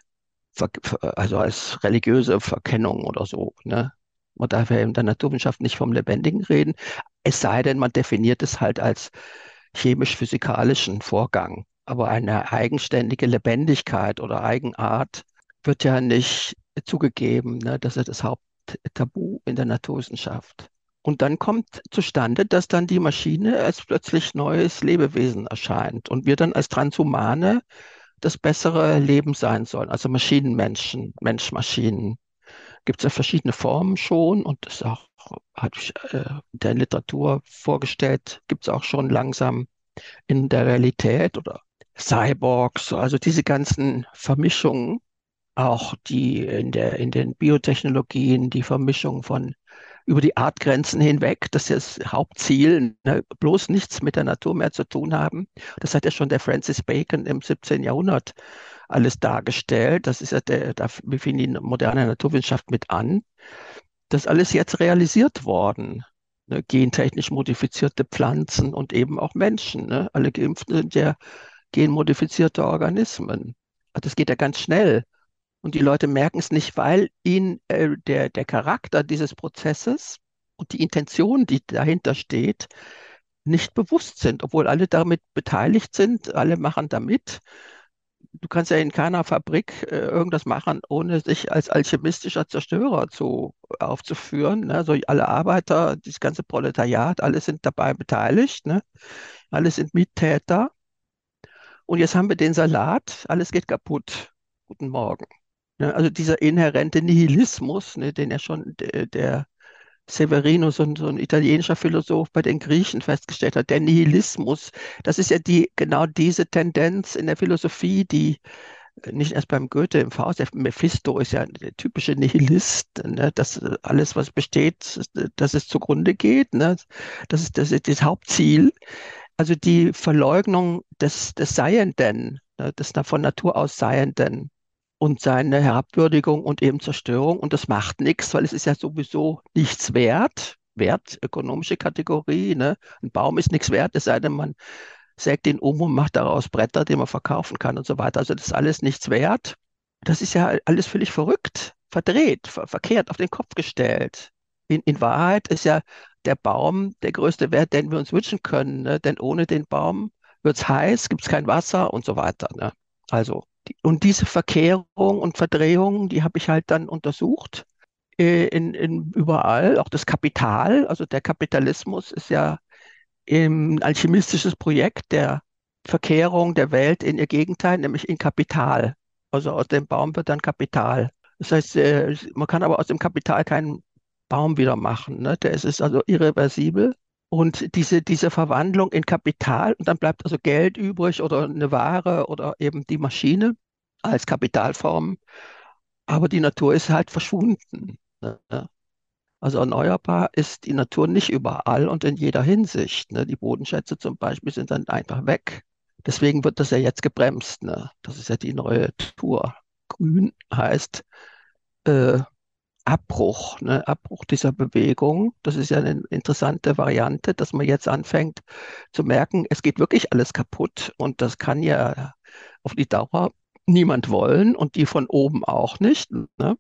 also als religiöse Verkennung oder so. Ne? Man darf ja in der Naturwissenschaft nicht vom Lebendigen reden, es sei denn, man definiert es halt als chemisch-physikalischen Vorgang. Aber eine eigenständige Lebendigkeit oder Eigenart wird ja nicht zugegeben. Ne? Das ist das Haupttabu in der Naturwissenschaft. Und dann kommt zustande, dass dann die Maschine als plötzlich neues Lebewesen erscheint und wir dann als Transhumane das bessere Leben sein sollen. Also Maschinenmenschen, Mensch-Maschinen. Gibt es ja verschiedene Formen schon und das auch, hat äh, der Literatur vorgestellt, gibt es auch schon langsam in der Realität oder Cyborgs, also diese ganzen Vermischungen auch die in der, in den Biotechnologien, die Vermischung von über die Artgrenzen hinweg, das ist das Hauptziel, ne, bloß nichts mit der Natur mehr zu tun haben. Das hat ja schon der Francis Bacon im 17. Jahrhundert alles dargestellt. Das ist ja der, da fing die moderne Naturwissenschaft mit an. Das alles jetzt realisiert worden. Ne, gentechnisch modifizierte Pflanzen und eben auch Menschen. Ne? Alle Geimpften sind ja genmodifizierte Organismen. Das geht ja ganz schnell. Und die Leute merken es nicht, weil ihnen äh, der, der Charakter dieses Prozesses und die Intention, die dahinter steht, nicht bewusst sind, obwohl alle damit beteiligt sind, alle machen damit. Du kannst ja in keiner Fabrik äh, irgendwas machen, ohne sich als alchemistischer Zerstörer zu, aufzuführen. Ne? Also alle Arbeiter, das ganze Proletariat, alle sind dabei beteiligt, ne? alle sind Mittäter. Und jetzt haben wir den Salat, alles geht kaputt. Guten Morgen. Ne, also dieser inhärente Nihilismus, ne, den ja schon der, der Severino, so ein, so ein, italienischer Philosoph bei den Griechen festgestellt hat, der Nihilismus, das ist ja die, genau diese Tendenz in der Philosophie, die äh, nicht erst beim Goethe im Faust, der Mephisto ist ja der typische Nihilist, ne, dass alles, was besteht, dass es zugrunde geht, ne, das ist das, ist das Hauptziel. Also die Verleugnung des, des Seienden, ne, des von Natur aus Seienden und seine Herabwürdigung und eben Zerstörung. Und das macht nichts, weil es ist ja sowieso nichts wert. Wert, ökonomische Kategorie. Ne? Ein Baum ist nichts wert, es sei denn, man sägt ihn um und macht daraus Bretter, die man verkaufen kann und so weiter. Also das ist alles nichts wert. Das ist ja alles völlig verrückt, verdreht, ver verkehrt, auf den Kopf gestellt. In, in Wahrheit ist ja der Baum der größte Wert, den wir uns wünschen können. Ne? Denn ohne den Baum wird es heiß, gibt es kein Wasser und so weiter. Ne? Also und diese Verkehrung und Verdrehung, die habe ich halt dann untersucht äh, in, in überall, auch das Kapital. Also der Kapitalismus ist ja ein alchemistisches Projekt der Verkehrung der Welt in ihr Gegenteil, nämlich in Kapital. Also aus dem Baum wird dann Kapital. Das heißt, äh, man kann aber aus dem Kapital keinen Baum wieder machen. Ne? Der ist, ist also irreversibel. Und diese, diese Verwandlung in Kapital, und dann bleibt also Geld übrig oder eine Ware oder eben die Maschine als Kapitalform. Aber die Natur ist halt verschwunden. Ne? Also erneuerbar ist die Natur nicht überall und in jeder Hinsicht. Ne? Die Bodenschätze zum Beispiel sind dann einfach weg. Deswegen wird das ja jetzt gebremst. Ne? Das ist ja die neue Tour. Grün heißt, äh, Abbruch, ne, Abbruch dieser Bewegung. Das ist ja eine interessante Variante, dass man jetzt anfängt zu merken, es geht wirklich alles kaputt und das kann ja auf die Dauer niemand wollen und die von oben auch nicht. Ne?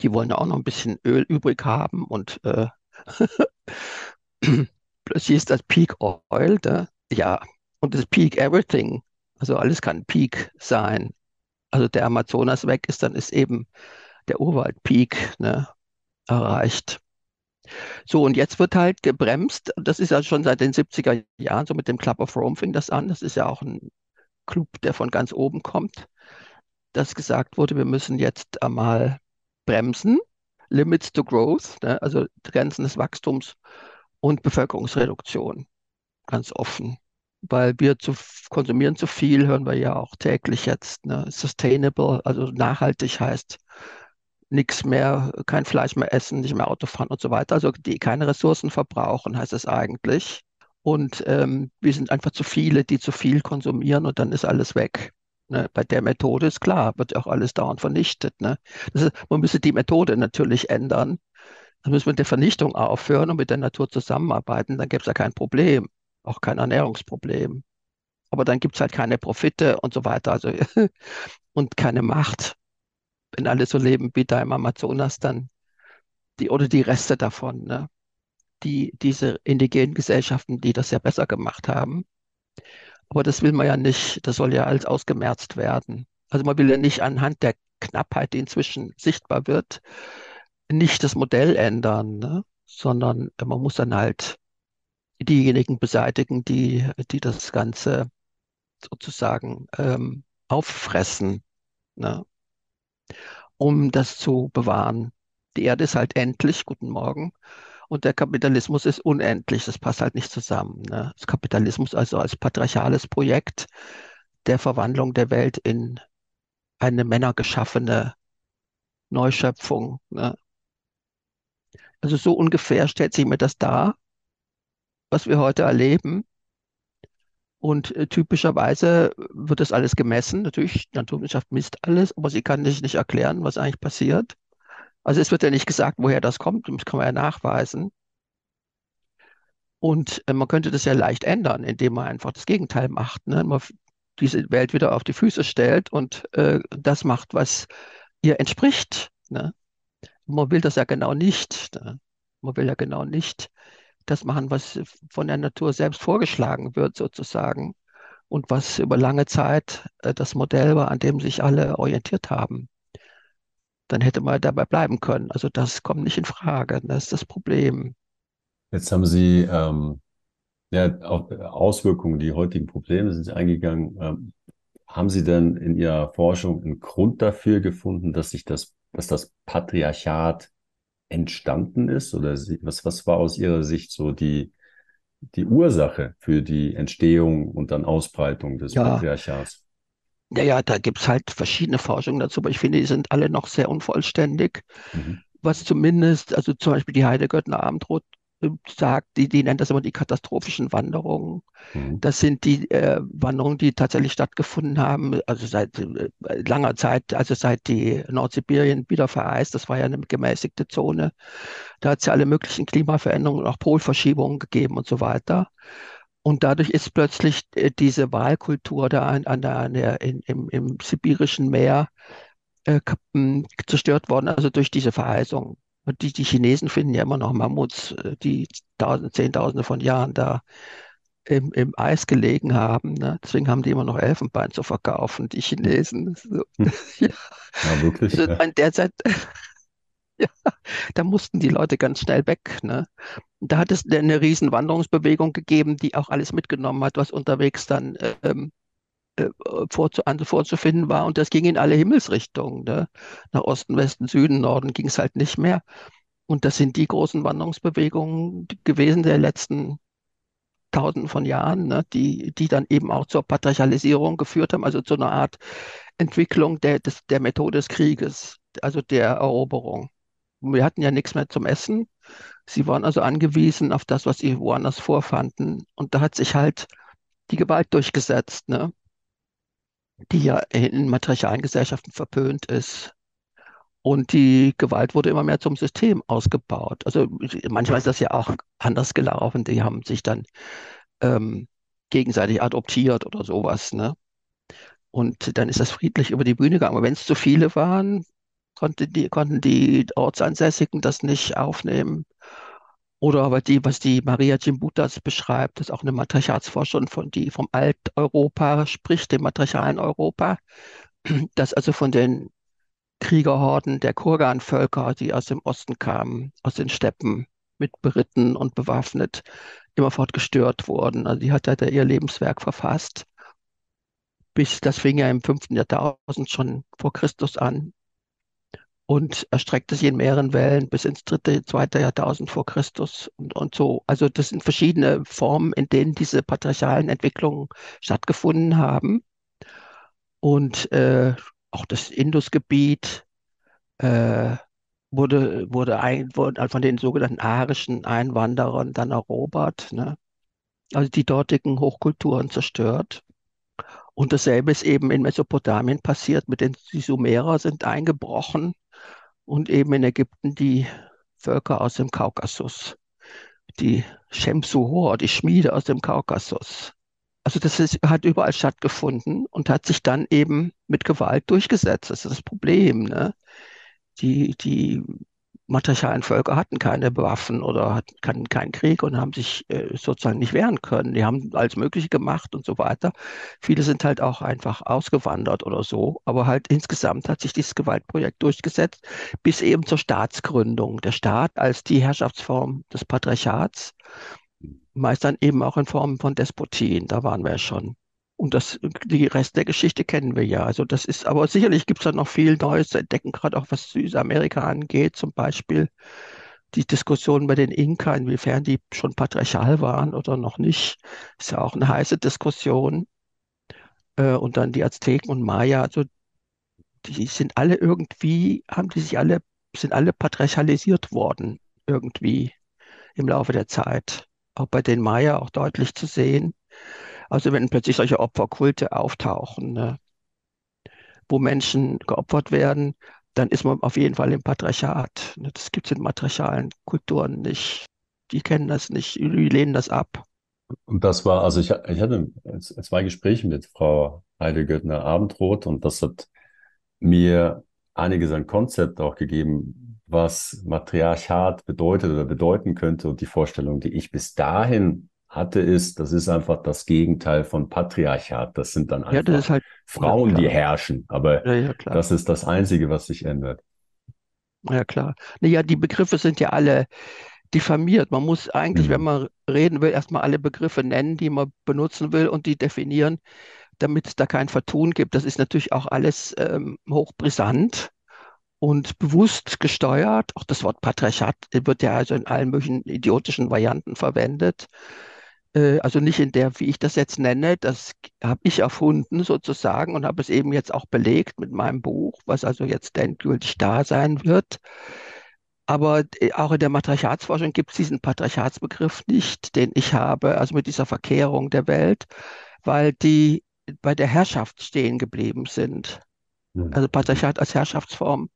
Die wollen ja auch noch ein bisschen Öl übrig haben und äh, plötzlich ist das Peak Oil, ne? ja, und das Peak Everything. Also alles kann Peak sein. Also der Amazonas weg ist, dann ist eben der Urwaldpeak ne, erreicht. So, und jetzt wird halt gebremst. Das ist ja schon seit den 70er Jahren, so mit dem Club of Rome fing das an. Das ist ja auch ein Club, der von ganz oben kommt. dass gesagt wurde, wir müssen jetzt einmal bremsen, Limits to Growth, ne, also Grenzen des Wachstums und Bevölkerungsreduktion, ganz offen. Weil wir zu, konsumieren zu viel, hören wir ja auch täglich jetzt. Ne? Sustainable, also nachhaltig heißt nichts mehr, kein Fleisch mehr essen, nicht mehr Auto fahren und so weiter. Also die keine Ressourcen verbrauchen, heißt es eigentlich. Und ähm, wir sind einfach zu viele, die zu viel konsumieren und dann ist alles weg. Ne? Bei der Methode ist klar, wird auch alles dauernd vernichtet. Ne? Ist, man müsste die Methode natürlich ändern. Dann müssen wir mit der Vernichtung aufhören und mit der Natur zusammenarbeiten. Dann gäbe es ja kein Problem, auch kein Ernährungsproblem. Aber dann gibt es halt keine Profite und so weiter. Also, und keine Macht wenn alle so leben wie da im Amazonas, dann die oder die Reste davon, ne? Die, diese indigenen Gesellschaften, die das ja besser gemacht haben. Aber das will man ja nicht, das soll ja alles ausgemerzt werden. Also man will ja nicht anhand der Knappheit, die inzwischen sichtbar wird, nicht das Modell ändern, ne? sondern man muss dann halt diejenigen beseitigen, die, die das Ganze sozusagen ähm, auffressen. Ne? Um das zu bewahren. Die Erde ist halt endlich, guten Morgen, und der Kapitalismus ist unendlich. Das passt halt nicht zusammen. Ne? Das Kapitalismus also als patriarchales Projekt der Verwandlung der Welt in eine männergeschaffene Neuschöpfung. Ne? Also so ungefähr stellt sich mir das dar, was wir heute erleben. Und äh, typischerweise wird das alles gemessen. Natürlich, Naturwissenschaft misst alles, aber sie kann sich nicht erklären, was eigentlich passiert. Also es wird ja nicht gesagt, woher das kommt, das kann man ja nachweisen. Und äh, man könnte das ja leicht ändern, indem man einfach das Gegenteil macht. Ne? Man diese Welt wieder auf die Füße stellt und äh, das macht, was ihr entspricht. Ne? Man will das ja genau nicht. Ne? Man will ja genau nicht das machen, was von der Natur selbst vorgeschlagen wird, sozusagen. Und was über lange Zeit äh, das Modell war, an dem sich alle orientiert haben. Dann hätte man dabei bleiben können. Also das kommt nicht in Frage. Das ist das Problem. Jetzt haben Sie ähm, ja, auf Auswirkungen, die heutigen Probleme sind eingegangen. Ähm, haben Sie denn in Ihrer Forschung einen Grund dafür gefunden, dass sich das, dass das Patriarchat entstanden ist? Oder was, was war aus Ihrer Sicht so die, die Ursache für die Entstehung und dann Ausbreitung des Ja, Patriarchats? ja, ja, da gibt es halt verschiedene Forschungen dazu, aber ich finde, die sind alle noch sehr unvollständig. Mhm. Was zumindest, also zum Beispiel die Heidegöttner Abendrot sagt, die, die nennt das immer die katastrophischen Wanderungen. Mhm. Das sind die äh, Wanderungen, die tatsächlich stattgefunden haben, also seit äh, langer Zeit, also seit die Nordsibirien wieder vereist, das war ja eine gemäßigte Zone. Da hat es ja alle möglichen Klimaveränderungen und auch Polverschiebungen gegeben und so weiter. Und dadurch ist plötzlich äh, diese Walkultur da an, an der, an der, in, im, im sibirischen Meer äh, zerstört worden, also durch diese Vereisung. Und die, die Chinesen finden ja immer noch Mammuts, äh, die tausend, Zehntausende von Jahren da im, im Eis gelegen haben. Ne? Deswegen haben die immer noch Elfenbein zu verkaufen, die Chinesen. So, Hm. ja. Ja, wirklich. Also Ja. an der Zeit, ja, da mussten die Leute ganz schnell weg. Ne? Da hat es eine riesen Wanderungsbewegung gegeben, die auch alles mitgenommen hat, was unterwegs dann ähm, äh, an, vorzufinden war. Und das ging in alle Himmelsrichtungen. Ne? Nach Osten, Westen, Süden, Norden ging es halt nicht mehr. Und das sind die großen Wanderungsbewegungen gewesen der letzten Tausenden von Jahren, ne? die, die dann eben auch zur Patriarchalisierung geführt haben, also zu einer Art Entwicklung der, des, der Methode des Krieges, also der Eroberung. Wir hatten ja nichts mehr zum Essen. Sie waren also angewiesen auf das, was sie woanders vorfanden. Und da hat sich halt die Gewalt durchgesetzt, ne? Die ja in matriarchalen Gesellschaften verpönt ist. Und die Gewalt wurde immer mehr zum System ausgebaut. Also manchmal ist das ja auch anders gelaufen. Die haben sich dann ähm, gegenseitig adoptiert oder sowas, ne? Und dann ist das friedlich über die Bühne gegangen. Aber wenn es zu viele waren, konnte die, konnten die Ortsansässigen das nicht aufnehmen. Oder aber die, was die Maria Gimbutas beschreibt, das ist auch eine Matriarchatsforscherin, von, die vom Alteuropa spricht, dem matriarchalen Europa, dass also von den Kriegerhorden der Kurgan-Völker, die aus dem Osten kamen, aus den Steppen mit beritten und bewaffnet, immerfort gestört wurden. Also die hat ja ihr Lebenswerk verfasst. bis das fing ja im fünften Jahrtausend schon vor Christus an und erstreckte sich in mehreren Wellen bis ins dritte, zweite Jahrtausend vor Christus und, und so. Also das sind verschiedene Formen, in denen diese patriarchalen Entwicklungen stattgefunden haben. Und äh, auch das Indusgebiet äh, wurde, wurde, ein, wurde von den sogenannten arischen Einwanderern dann erobert, ne? also die dortigen Hochkulturen zerstört. Und dasselbe ist eben in Mesopotamien passiert mit den die Sumerer sind eingebrochen und eben in Ägypten die Völker aus dem Kaukasus, die Shemsuhor, die Schmiede aus dem Kaukasus. Also das ist, hat überall stattgefunden und hat sich dann eben mit Gewalt durchgesetzt. Das ist das Problem. Ne? Die, die matriarchalen Völker hatten keine Waffen oder hatten keinen, keinen Krieg und haben sich äh, sozusagen nicht wehren können. Die haben alles Mögliche gemacht und so weiter. Viele sind halt auch einfach ausgewandert oder so. Aber halt insgesamt hat sich dieses Gewaltprojekt durchgesetzt bis eben zur Staatsgründung. Der Staat als die Herrschaftsform des Patriarchats, meist dann eben auch in Form von Despotien. Da waren wir ja schon. Und das, die Rest der Geschichte kennen wir ja. Also das ist, aber sicherlich gibt es da noch viel Neues zu entdecken, gerade auch was Südamerika angeht, zum Beispiel die Diskussion bei den Inka, inwiefern die schon patriarchal waren oder noch nicht, ist ja auch eine heiße Diskussion. Äh, und dann die Azteken und Maya, also die sind alle irgendwie, haben die sich alle, sind alle patriarchalisiert worden, irgendwie im Laufe der Zeit. Auch bei den Maya auch deutlich zu sehen. Also wenn plötzlich solche Opferkulte auftauchen, ne, wo Menschen geopfert werden, dann ist man auf jeden Fall im Patriarchat. Ne. Das gibt es in matriarchalen Kulturen nicht. Die kennen das nicht, die lehnen das ab. Und das war, also ich, ich hatte zwei Gespräche mit Frau Heidegöttner Abendroth und das hat mir einiges an Konzept auch gegeben, was Matriarchat bedeutet oder bedeuten könnte und die Vorstellung, die ich bis dahin hatte, ist, das ist einfach das Gegenteil von Patriarchat. Das sind dann einfach ja, halt, Frauen, ja, die herrschen. Aber ja, das ist das Einzige, was sich ändert. Ja, klar. Naja, die Begriffe sind ja alle diffamiert. Man muss eigentlich, mhm. wenn man reden will, erstmal alle Begriffe nennen, die man benutzen will und die definieren, damit es da kein Vertun gibt. Das ist natürlich auch alles ähm, hochbrisant und bewusst gesteuert. Auch das Wort Patriarchat wird ja also in allen möglichen idiotischen Varianten verwendet. Äh, also nicht in der, wie ich das jetzt nenne, das habe ich erfunden sozusagen und habe es eben jetzt auch belegt mit meinem Buch, was also jetzt endgültig da sein wird. Aber äh, auch in der Matriarchatsforschung gibt es diesen Patriarchatsbegriff nicht, den ich habe, also mit dieser Verkehrung der Welt, weil die bei der Herrschaft stehen geblieben sind. Hm. Also Patriarchat als Herrschaftsform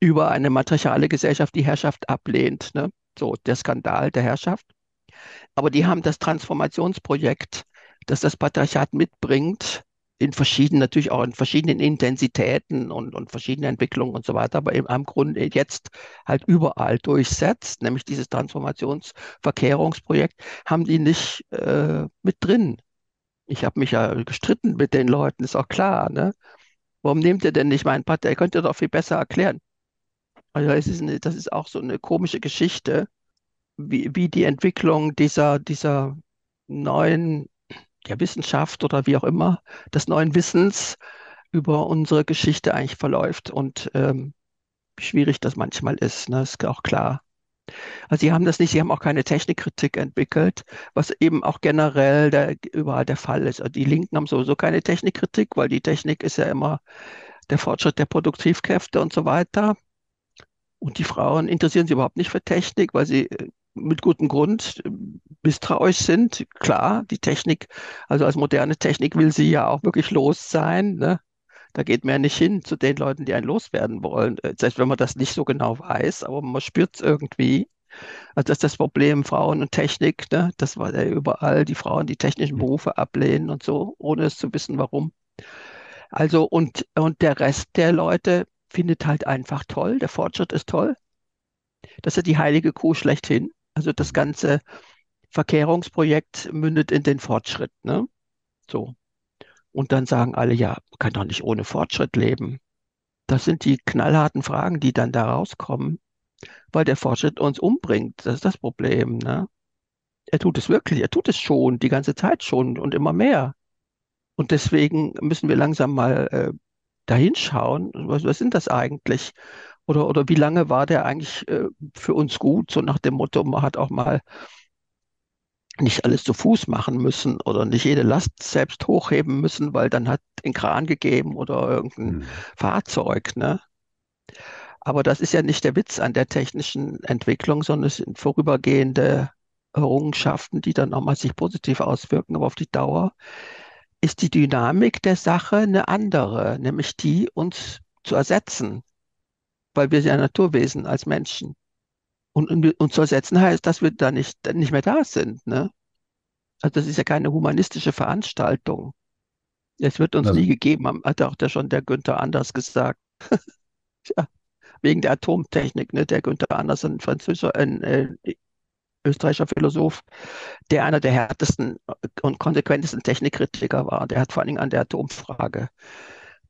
über eine matriarchale Gesellschaft die Herrschaft ablehnt. Ne? So der Skandal der Herrschaft. Aber die haben das Transformationsprojekt, das das Patriarchat mitbringt, in verschiedenen, natürlich auch in verschiedenen Intensitäten und, und verschiedenen Entwicklungen und so weiter, aber im, Grunde jetzt halt überall durchsetzt, nämlich dieses Transformationsverkehrungsprojekt, haben die nicht äh, mit drin. Ich habe mich ja gestritten mit den Leuten, ist auch klar. Ne? Warum nehmt ihr denn nicht meinen Partner? Ihr könnt ihr doch viel besser erklären. Also es ist eine, das ist auch so eine komische Geschichte wie, wie die Entwicklung dieser, dieser neuen ja, Wissenschaft oder wie auch immer, des neuen Wissens über unsere Geschichte eigentlich verläuft und ähm, wie schwierig das manchmal ist, ne, ist auch klar. Also sie haben das nicht, sie haben auch keine Technikkritik entwickelt, was eben auch generell der, überall der Fall ist. Also die Linken haben sowieso keine Technikkritik, weil die Technik ist ja immer der Fortschritt der Produktivkräfte und so weiter. Und die Frauen interessieren sich überhaupt nicht für Technik, weil sie äh, mit gutem Grund äh, misstrauisch sind. Klar, die Technik, also als moderne Technik will sie ja auch wirklich los sein. Ne? Da geht man ja nicht hin zu den Leuten, die einen loswerden wollen. Äh, selbst wenn man das nicht so genau weiß, aber man spürt es irgendwie. Also das ist das Problem Frauen und Technik, ne? das war ja überall, die Frauen die technischen mhm. Berufe ablehnen und so, ohne es zu wissen, warum. Also und, und der Rest der Leute findet halt einfach toll, der Fortschritt ist toll. Das ist die heilige Kuh schlechthin. Also das ganze Verkehrungsprojekt mündet in den Fortschritt. Ne? So. Und dann sagen alle, ja, man kann doch nicht ohne Fortschritt leben. Das sind die knallharten Fragen, die dann da rauskommen, weil der Fortschritt uns umbringt. Das ist das Problem. Ne? Er tut es wirklich, er tut es schon, die ganze Zeit schon und immer mehr. Und deswegen müssen wir langsam mal äh, dahin schauen, was, was sind das eigentlich? Oder, oder wie lange war der eigentlich äh, für uns gut? So nach dem Motto, man hat auch mal nicht alles zu Fuß machen müssen oder nicht jede Last selbst hochheben müssen, weil dann hat den Kran gegeben oder irgendein Mhm. Fahrzeug, ne? Aber das ist ja nicht der Witz an der technischen Entwicklung, sondern es sind vorübergehende Errungenschaften, die dann nochmal sich positiv auswirken. Aber auf die Dauer ist die Dynamik der Sache eine andere, nämlich die, uns zu ersetzen, weil wir sind ja Naturwesen als Menschen. Und, und uns zu ersetzen heißt, dass wir da nicht, nicht mehr da sind, ne? Also das ist ja keine humanistische Veranstaltung. Es wird uns Also, nie gegeben, haben- hat auch der schon der Günther Anders gesagt. Tja, wegen der Atomtechnik, ne? Der Günther Anders, ein französischer, ein äh, österreichischer Philosoph, der einer der härtesten und konsequentesten Technikkritiker war. Der hat vor allen Dingen an der Atomfrage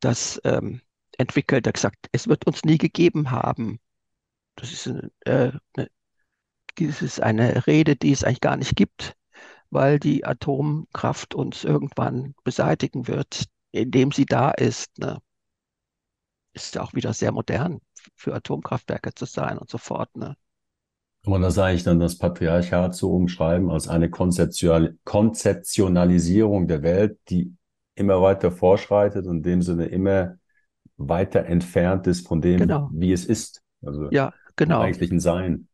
das ähm, entwickelt. Er hat gesagt, es wird uns nie gegeben haben. Das ist eine, äh, eine, das ist eine Rede, die es eigentlich gar nicht gibt, weil die Atomkraft uns irgendwann beseitigen wird, indem sie da ist. Ne? Ist ja auch wieder sehr modern für Atomkraftwerke zu sein und so fort. Ne? kann man das eigentlich dann das Patriarchat so umschreiben als eine Konzeptionalisierung der Welt, die immer weiter vorschreitet und in dem Sinne immer weiter entfernt ist von dem, Genau. wie es ist, also Ja, genau. eigentlichen Sein.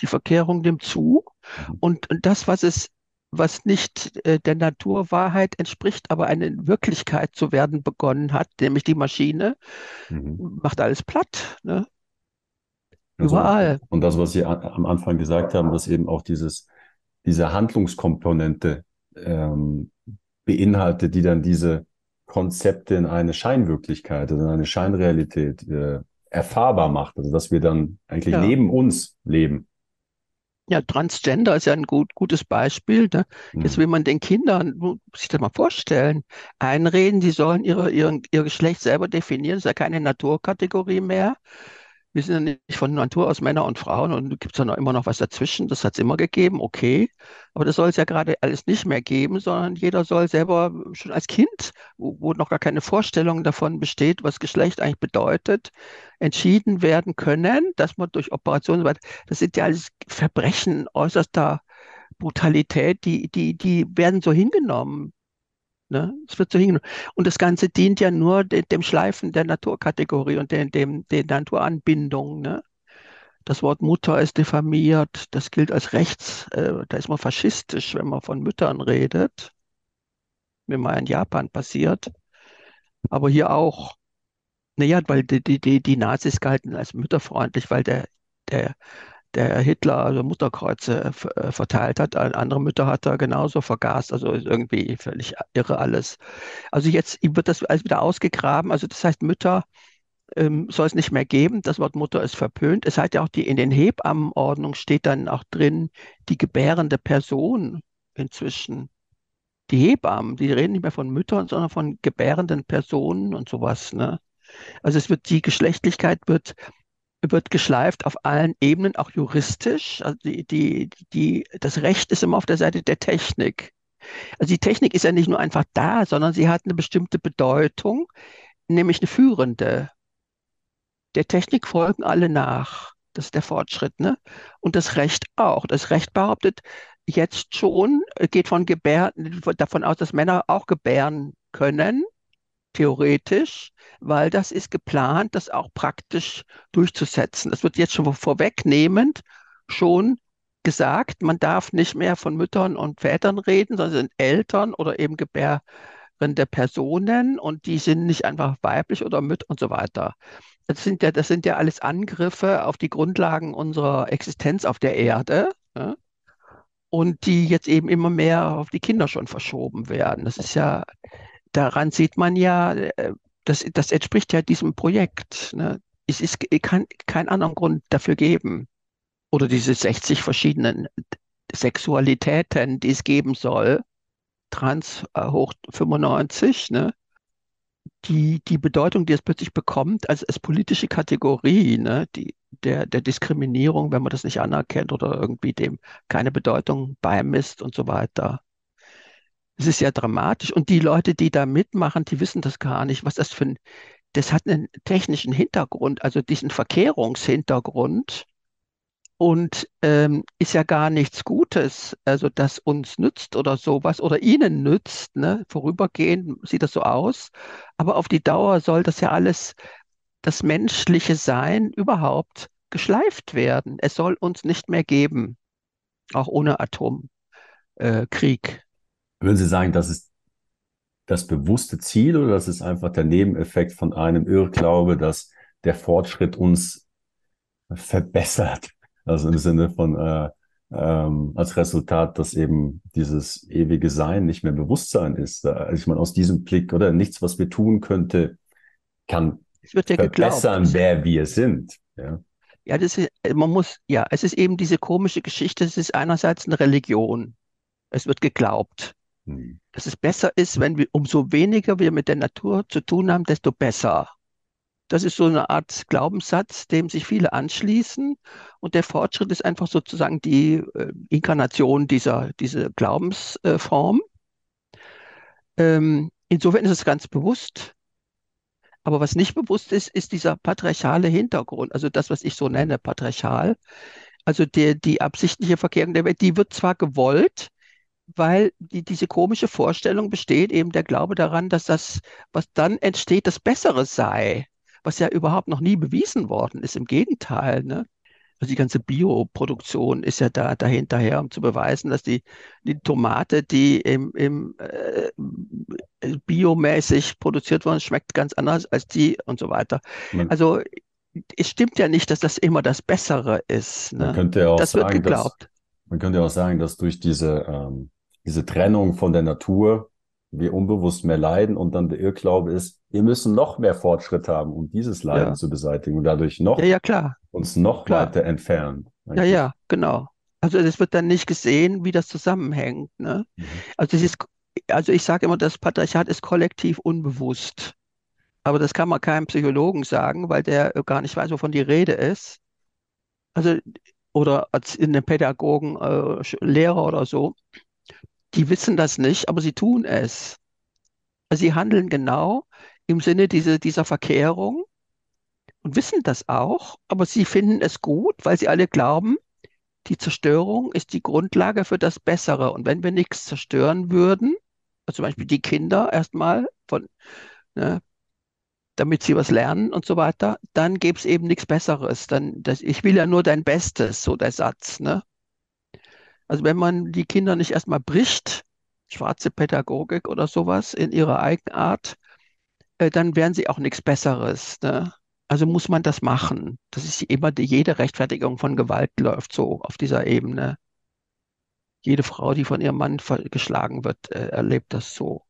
Die Verkehrung nimmt zu Mhm. und, und das, was es, was nicht äh, der Naturwahrheit entspricht, aber eine Wirklichkeit zu werden begonnen hat, nämlich die Maschine, Mhm. macht alles platt, ne? Also, Überall. und das, was Sie am Anfang gesagt haben, dass eben auch dieses, diese Handlungskomponente ähm, beinhaltet, die dann diese Konzepte in eine Scheinwirklichkeit oder in eine Scheinrealität äh, erfahrbar macht. Also dass wir dann eigentlich Ja. neben uns leben. Ja, Transgender ist ja ein gut, gutes Beispiel. Ne? Jetzt Mhm. will man den Kindern, muss sich das mal vorstellen, einreden, sie sollen ihre, ihren, ihr Geschlecht selber definieren. Das ist ja keine Naturkategorie mehr. Wir sind ja nicht von Natur aus Männer und Frauen und gibt es ja noch immer noch was dazwischen. Das hat es immer gegeben, okay. Aber das soll es ja gerade alles nicht mehr geben, sondern jeder soll selber schon als Kind, wo, wo noch gar keine Vorstellung davon besteht, was Geschlecht eigentlich bedeutet, entschieden werden können, dass man durch Operationen, das sind ja alles Verbrechen äußerster Brutalität, die, die, die werden so hingenommen. Ne? Es wird so hingenommen. Und das Ganze dient ja nur de, dem Schleifen der Naturkategorie und den, dem, den Naturanbindungen. Ne? Das Wort Mutter ist diffamiert, das gilt als rechts, äh, da ist man faschistisch, wenn man von Müttern redet, wie mal in Japan passiert, aber hier auch. Naja, weil die, die, die, die Nazis galten als mütterfreundlich, weil der, der, der Hitler also Mutterkreuze äh, äh, verteilt hat. Andere Mütter hat er genauso vergast. Also irgendwie völlig irre alles. Also jetzt wird das alles wieder ausgegraben. Also das heißt, Mütter ähm, soll es nicht mehr geben. Das Wort Mutter ist verpönt. Es hat ja auch die in den Hebammenordnungen steht dann auch drin, die gebärende Person inzwischen. Die Hebammen, die reden nicht mehr von Müttern, sondern von gebärenden Personen und sowas, ne? Also es wird die Geschlechtlichkeit wird wird geschleift auf allen Ebenen, auch juristisch. Also die, die, die, das Recht ist immer auf der Seite der Technik. Also die Technik ist ja nicht nur einfach da, sondern sie hat eine bestimmte Bedeutung, nämlich eine führende. Der Technik folgen alle nach. Das ist der Fortschritt, ne? Und das Recht auch. Das Recht behauptet jetzt schon, äh, geht von Gebären, davon aus, dass Männer auch gebären können, theoretisch, weil das ist geplant, das auch praktisch durchzusetzen. Das wird jetzt schon vorwegnehmend schon gesagt, man darf nicht mehr von Müttern und Vätern reden, sondern sind Eltern oder eben gebärende Personen und die sind nicht einfach weiblich oder müt und so weiter. Das sind ja, das sind ja alles Angriffe auf die Grundlagen unserer Existenz auf der Erde. Ja? Und die jetzt eben immer mehr auf die Kinder schon verschoben werden. Das ist ja, daran sieht man ja, äh, das, das entspricht ja diesem Projekt. Ne? Es ist, kann keinen anderen Grund dafür geben. Oder diese 60 verschiedenen Sexualitäten, die es geben soll, trans äh, hoch 95, ne? Die, die Bedeutung, die es plötzlich bekommt als, als politische Kategorie, ne? Die, der, der Diskriminierung, wenn man das nicht anerkennt oder irgendwie dem keine Bedeutung beimisst und so weiter. Es ist ja dramatisch. Und die Leute, die da mitmachen, die wissen das gar nicht, was das für ein, das hat einen technischen Hintergrund, also diesen Verkehrungshintergrund und ähm, ist ja gar nichts Gutes, also das uns nützt oder sowas oder ihnen nützt. Ne? Vorübergehend sieht das so aus, aber auf die Dauer soll das ja alles, das menschliche Sein überhaupt geschleift werden. Es soll uns nicht mehr geben, auch ohne Atomkrieg. Äh, Würden Sie sagen, das ist das bewusste Ziel oder das ist einfach der Nebeneffekt von einem Irrglaube, dass der Fortschritt uns verbessert? Also im Sinne von äh, ähm, als Resultat, dass eben dieses ewige Sein nicht mehr Bewusstsein ist. Also ich meine, aus diesem Blick oder nichts, was wir tun könnte, kann verbessern, geglaubt. wer wir sind. Ja. Ja, das ist, man muss, ja, es ist eben diese komische Geschichte, es ist einerseits eine Religion. Es wird geglaubt, dass es besser ist, wenn wir, umso weniger wir mit der Natur zu tun haben, desto besser. Das ist so eine Art Glaubenssatz, dem sich viele anschließen. Und der Fortschritt ist einfach sozusagen die äh, Inkarnation dieser, dieser Glaubensform. Ähm, insofern ist es ganz bewusst. Aber was nicht bewusst ist, ist dieser patriarchale Hintergrund, also das, was ich so nenne, patriarchal. Also der, die absichtliche Verkehrung der Welt, die wird zwar gewollt, weil die, diese komische Vorstellung besteht, eben der Glaube daran, dass das, was dann entsteht, das Bessere sei was ja überhaupt noch nie bewiesen worden ist. Im Gegenteil, ne? Also die ganze Bioproduktion ist ja da dahinterher, um zu beweisen, dass die, die Tomate, die im, im äh, biomäßig produziert worden, schmeckt ganz anders als die und so weiter. Man, also es stimmt ja nicht, dass das immer das Bessere ist. Ne? Man könnte ja auch das sagen, wird geglaubt. Dass, man könnte auch sagen, dass durch diese, ähm, diese Trennung von der Natur wir unbewusst mehr leiden und dann der Irrglaube ist, wir müssen noch mehr Fortschritt haben, um dieses Leiden ja. zu beseitigen und dadurch noch ja, ja, uns noch klar. weiter entfernen. Eigentlich. Ja, ja, genau. Also es wird dann nicht gesehen, wie das zusammenhängt. Ne? Mhm. Also es ist, also ich sage immer, das Patriarchat ist kollektiv unbewusst. Aber das kann man keinem Psychologen sagen, weil der gar nicht weiß, wovon die Rede ist. Also, oder als in den Pädagogen, äh, Lehrer oder so, die wissen das nicht, aber sie tun es. Also sie handeln genau im Sinne diese, dieser Verkehrung und wissen das auch, aber sie finden es gut, weil sie alle glauben, die Zerstörung ist die Grundlage für das Bessere. Und wenn wir nichts zerstören würden, also zum Beispiel die Kinder erstmal von, ne, damit sie was lernen und so weiter, dann gäbe es eben nichts Besseres. Dann, das, ich will ja nur dein Bestes, so der Satz. Ne? Also wenn man die Kinder nicht erstmal bricht, schwarze Pädagogik oder sowas in ihrer Eigenart, äh, dann wären sie auch nichts Besseres. Ne? Also muss man das machen. Das ist immer die, jede Rechtfertigung von Gewalt läuft so auf dieser Ebene. Jede Frau, die von ihrem Mann geschlagen wird, äh, erlebt das so.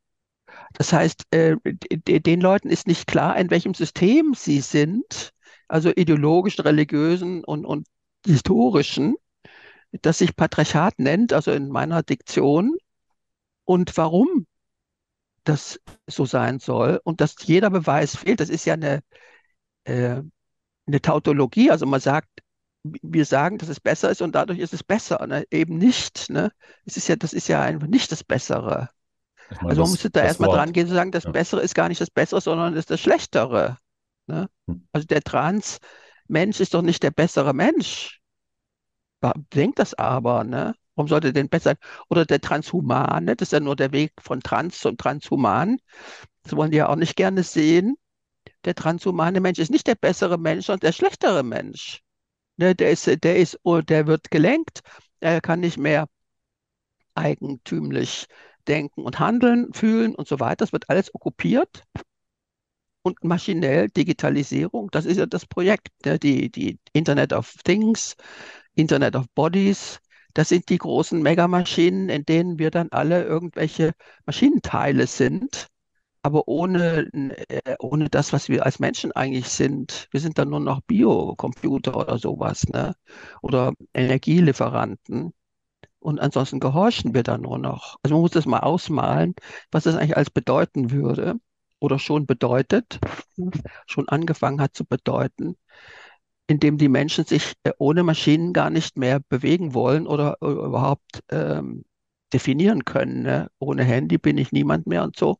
Das heißt, äh, den Leuten ist nicht klar, in welchem System sie sind, also ideologischen, religiösen und, und historischen, das sich Patriarchat nennt, also in meiner Diktion, und warum das so sein soll und dass jeder Beweis fehlt. Das ist ja eine, äh, eine Tautologie. Also man sagt, wir sagen, dass es besser ist und dadurch ist es besser. Ne? Eben nicht. Ne? Es ist ja, das ist ja einfach nicht das Bessere. Meine, also man muss da erstmal dran gehen zu sagen, das ja. Bessere ist gar nicht das Bessere, sondern ist das Schlechtere. Ne? Hm. Also der Trans-Mensch ist doch nicht der bessere Mensch. Denkt das aber, ne? Warum sollte denn besser? Oder der Transhumane, das ist ja nur der Weg von Trans zum Transhuman. Das wollen die ja auch nicht gerne sehen. Der transhumane Mensch ist nicht der bessere Mensch, sondern der schlechtere Mensch. Ne, der ist, der ist, oh, der wird gelenkt. Er kann nicht mehr eigentümlich denken und handeln, fühlen und so weiter. Das wird alles okkupiert und maschinell Digitalisierung. Das ist ja das Projekt, ne? die, die Internet of Things, Internet of Bodies, das sind die großen Megamaschinen, in denen wir dann alle irgendwelche Maschinenteile sind, aber ohne, äh, ohne das, was wir als Menschen eigentlich sind. Wir sind dann nur noch Biocomputer oder sowas, ne? Oder Energielieferanten. Und ansonsten gehorchen wir dann nur noch. Also man muss das mal ausmalen, was das eigentlich als bedeuten würde oder schon bedeutet, schon angefangen hat zu bedeuten in dem die Menschen sich äh, ohne Maschinen gar nicht mehr bewegen wollen oder äh, überhaupt ähm, definieren können. Ne? Ohne Handy bin ich niemand mehr und so.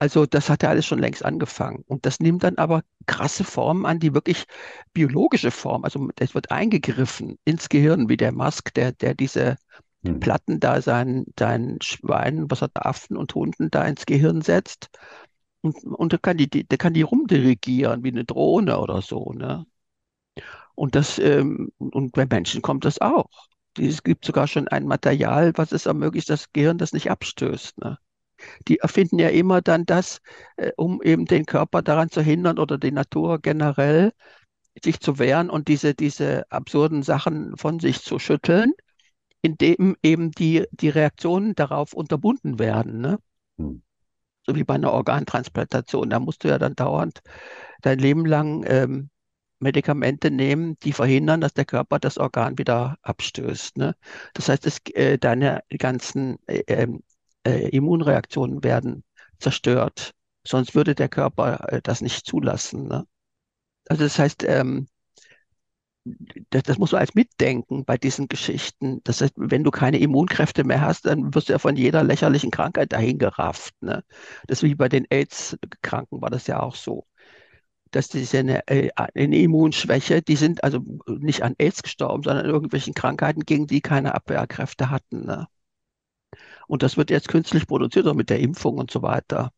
Also das hat ja alles schon längst angefangen. Und das nimmt dann aber krasse Formen an, die wirklich biologische Form. Also es wird eingegriffen ins Gehirn, wie der Musk, der, der diese Hm. Platten da seinen, seinen Schweinen, was hat er, Affen und Hunden da ins Gehirn setzt. Und, und der kann die, die- der kann die rumdirigieren wie eine Drohne oder so, ne? Und das, ähm, und bei Menschen kommt das auch. Es gibt sogar schon ein Material, was es ermöglicht, dass das Gehirn das nicht abstößt, ne? Die erfinden ja immer dann das, äh, um eben den Körper daran zu hindern oder die Natur generell, sich zu wehren und diese, diese absurden Sachen von sich zu schütteln, indem eben die, die Reaktionen darauf unterbunden werden, ne? Hm. So wie bei einer Organtransplantation. Da musst du ja dann dauernd dein Leben lang ähm, Medikamente nehmen, die verhindern, dass der Körper das Organ wieder abstößt. Ne? Das heißt, es, äh, deine ganzen äh, ähm, äh, Immunreaktionen werden zerstört. Sonst würde der Körper äh, das nicht zulassen. Ne? Also das heißt, ähm, das, das muss man als mitdenken bei diesen Geschichten. Das heißt, wenn du keine Immunkräfte mehr hast, dann wirst du ja von jeder lächerlichen Krankheit dahin gerafft. Ne? Das ist wie bei den AIDS-Kranken war das ja auch so dass diese eine, äh, eine Immunschwäche, die sind also nicht an AIDS gestorben, sondern an irgendwelchen Krankheiten, gegen die keine Abwehrkräfte hatten. Ne? Und das wird jetzt künstlich produziert, auch mit der Impfung und so weiter,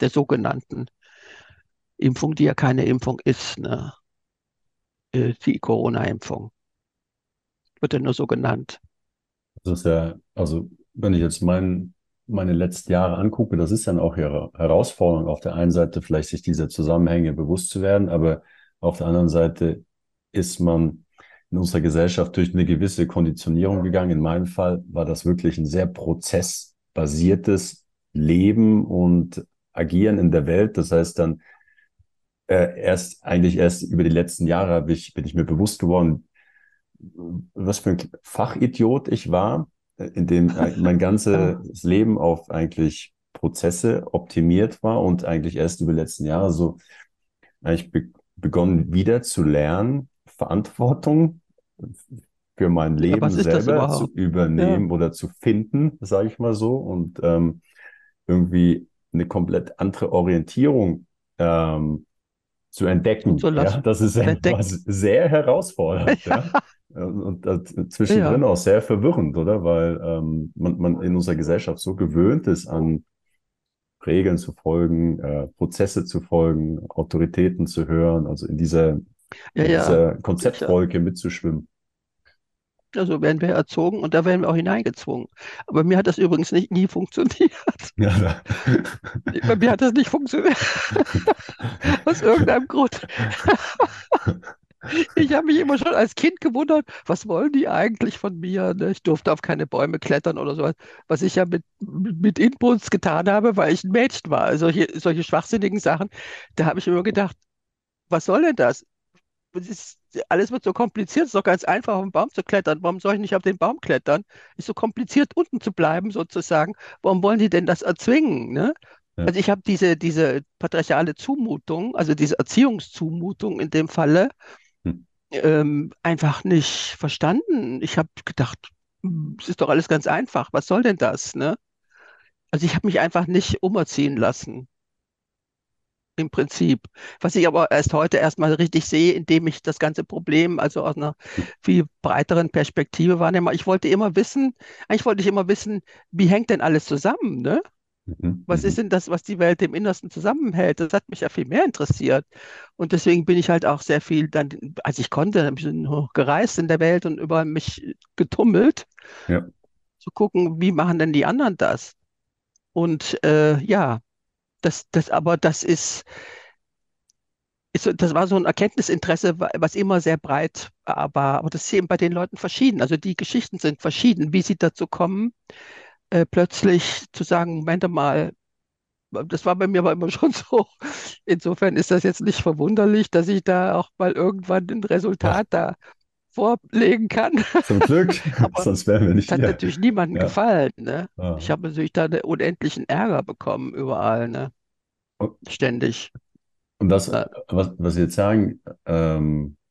der sogenannten Impfung, die ja keine Impfung ist, ne? Äh, Die Corona-Impfung. Wird ja nur so genannt. Das ist ja, also wenn ich jetzt mein, meine letzten Jahre angucke, das ist dann auch ihre Herausforderung. Auf der einen Seite vielleicht sich dieser Zusammenhänge bewusst zu werden, aber auf der anderen Seite ist man in unserer Gesellschaft durch eine gewisse Konditionierung gegangen. In meinem Fall war das wirklich ein sehr prozessbasiertes Leben und Agieren in der Welt. Das heißt dann, äh, erst, eigentlich erst über die letzten Jahre ich, bin ich mir bewusst geworden, was für ein Fachidiot ich war, in dem äh, mein ganzes Leben auf eigentlich Prozesse optimiert war und eigentlich erst über die letzten Jahre so eigentlich be begonnen wieder zu lernen, Verantwortung für mein Ja, Leben selber zu überhaupt? Ja, übernehmen oder zu finden, sage ich mal so, und ähm, irgendwie eine komplett andere Orientierung ähm, zu entdecken. Ja, zuzulassen, das ist etwas sehr herausfordernd, ja. Und, das Ja, zwischendrin auch sehr verwirrend, oder? Weil ähm, man, man in unserer Gesellschaft so gewöhnt ist, an Regeln zu folgen, äh, Prozesse zu folgen, Autoritäten zu hören, also in dieser, ja, in ja, dieser sicher. Konzeptwolke mitzuschwimmen. Also werden wir erzogen und da werden wir auch hineingezwungen. Aber mir hat das übrigens nicht, nie funktioniert. Ja. Bei mir hat das nicht funktioniert, aus irgendeinem Grund. Ich habe mich immer schon als Kind gewundert, was wollen die eigentlich von mir? ne? Ich durfte auf keine Bäume klettern oder sowas, was ich ja mit, mit Inbrunst getan habe, weil ich ein Mädchen war. Solche, solche schwachsinnigen Sachen, da habe ich immer gedacht, was soll denn das? Es ist, alles wird so kompliziert, es ist doch ganz einfach, auf den Baum zu klettern. Warum soll ich nicht auf den Baum klettern? Ist so kompliziert, unten zu bleiben, sozusagen. Warum wollen die denn das erzwingen, ne? Ja. Also ich habe diese, diese patriarchale Zumutung, also diese Erziehungszumutung in dem Falle, Hm. ähm, einfach nicht verstanden. Ich habe gedacht, es ist doch alles ganz einfach. Was soll denn das, ne? Also ich habe mich einfach nicht umerziehen lassen, im Prinzip. Was ich aber erst heute erstmal richtig sehe, indem ich das ganze Problem also aus einer viel breiteren Perspektive wahrnehme. Ich wollte immer wissen, eigentlich wollte ich immer wissen, wie hängt denn alles zusammen, ne? Mhm. Was ist Mhm. denn das, was die Welt im Innersten zusammenhält? Das hat mich ja viel mehr interessiert. Und deswegen bin ich halt auch sehr viel dann, als ich konnte, ein bisschen gereist in der Welt und überall mich getummelt, Ja. zu gucken, wie machen denn die anderen das? Und äh, ja, das, das, aber das ist, ist, so- das war so ein Erkenntnisinteresse, wa- was immer sehr breit war. Aber das ist eben bei den Leuten verschieden. Also die Geschichten sind verschieden, wie sie dazu kommen, äh, plötzlich zu sagen, Moment mal, Das war bei mir aber immer schon so. Insofern ist das jetzt nicht verwunderlich, dass ich da auch mal irgendwann ein Ach, Resultat da vorlegen kann. zum Glück, sonst wären wir nicht hat hier. natürlich niemandem Ja. gefallen, ne? Ich habe natürlich da einen unendlichen Ärger bekommen überall, ne? Ständig. Und das, Äh, was, was Sie jetzt sagen, ähm, Äh,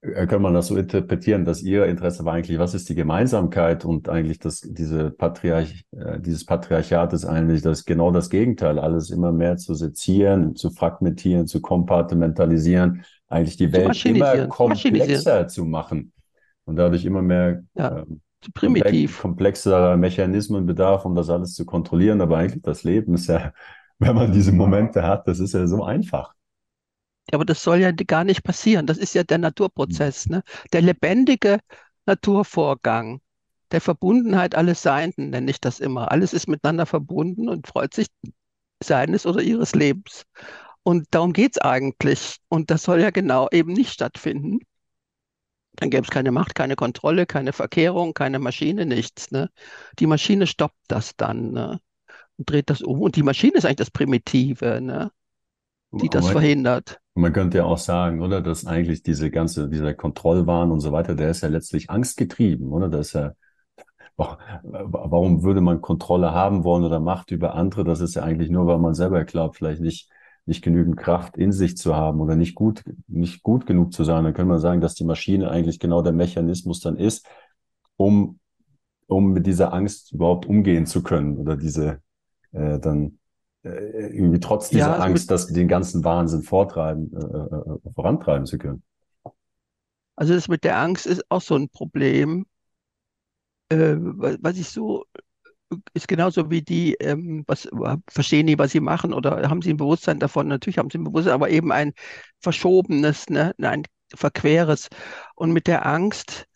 kann man das so interpretieren, dass Ihr Interesse war eigentlich, was ist die Gemeinsamkeit und eigentlich das, diese Patriarch, äh, dieses Patriarchat ist eigentlich das genau das Gegenteil, alles immer mehr zu sezieren, zu fragmentieren, zu kompartimentalisieren, eigentlich die Welt immer komplexer zu machen und dadurch immer mehr ja, äh, primitiv. komplexere Mechanismen bedarf, um das alles zu kontrollieren. Aber eigentlich das Leben ist ja, wenn man diese Momente hat, das ist ja so einfach. Aber das soll ja gar nicht passieren. Das ist ja der Naturprozess, ne? Der lebendige Naturvorgang der Verbundenheit alles Seienden, nenne ich das immer. Alles ist miteinander verbunden und freut sich seines oder ihres Lebens. Und darum geht es eigentlich. Und das soll ja genau eben nicht stattfinden. Dann gäbe es keine Macht, keine Kontrolle, keine Verkehrung, keine Maschine, nichts. Ne? Die Maschine stoppt das dann ne? und dreht das um. Und die Maschine ist eigentlich das Primitive, ne? Die das man, verhindert. Man könnte ja auch sagen, oder, dass eigentlich diese ganze, dieser Kontrollwahn und so weiter, der ist ja letztlich angstgetrieben, oder? Das ist ja, warum würde man Kontrolle haben wollen oder Macht über andere? Das ist ja eigentlich nur, weil man selber glaubt, vielleicht nicht, nicht genügend Kraft in sich zu haben oder nicht gut, nicht gut genug zu sein. Dann könnte man sagen, dass die Maschine eigentlich genau der Mechanismus dann ist, um, um mit dieser Angst überhaupt umgehen zu können oder diese, äh, dann irgendwie trotz dieser ja, also Angst, dass den ganzen Wahnsinn vortreiben, äh, äh, vorantreiben zu können. Also das mit der Angst ist auch so ein Problem, äh, was ich so ist genauso wie die, ähm, was verstehen die, was sie machen oder haben sie ein Bewusstsein davon? Natürlich haben sie ein Bewusstsein, aber eben ein verschobenes, ne, ein verqueres. Und mit der Angst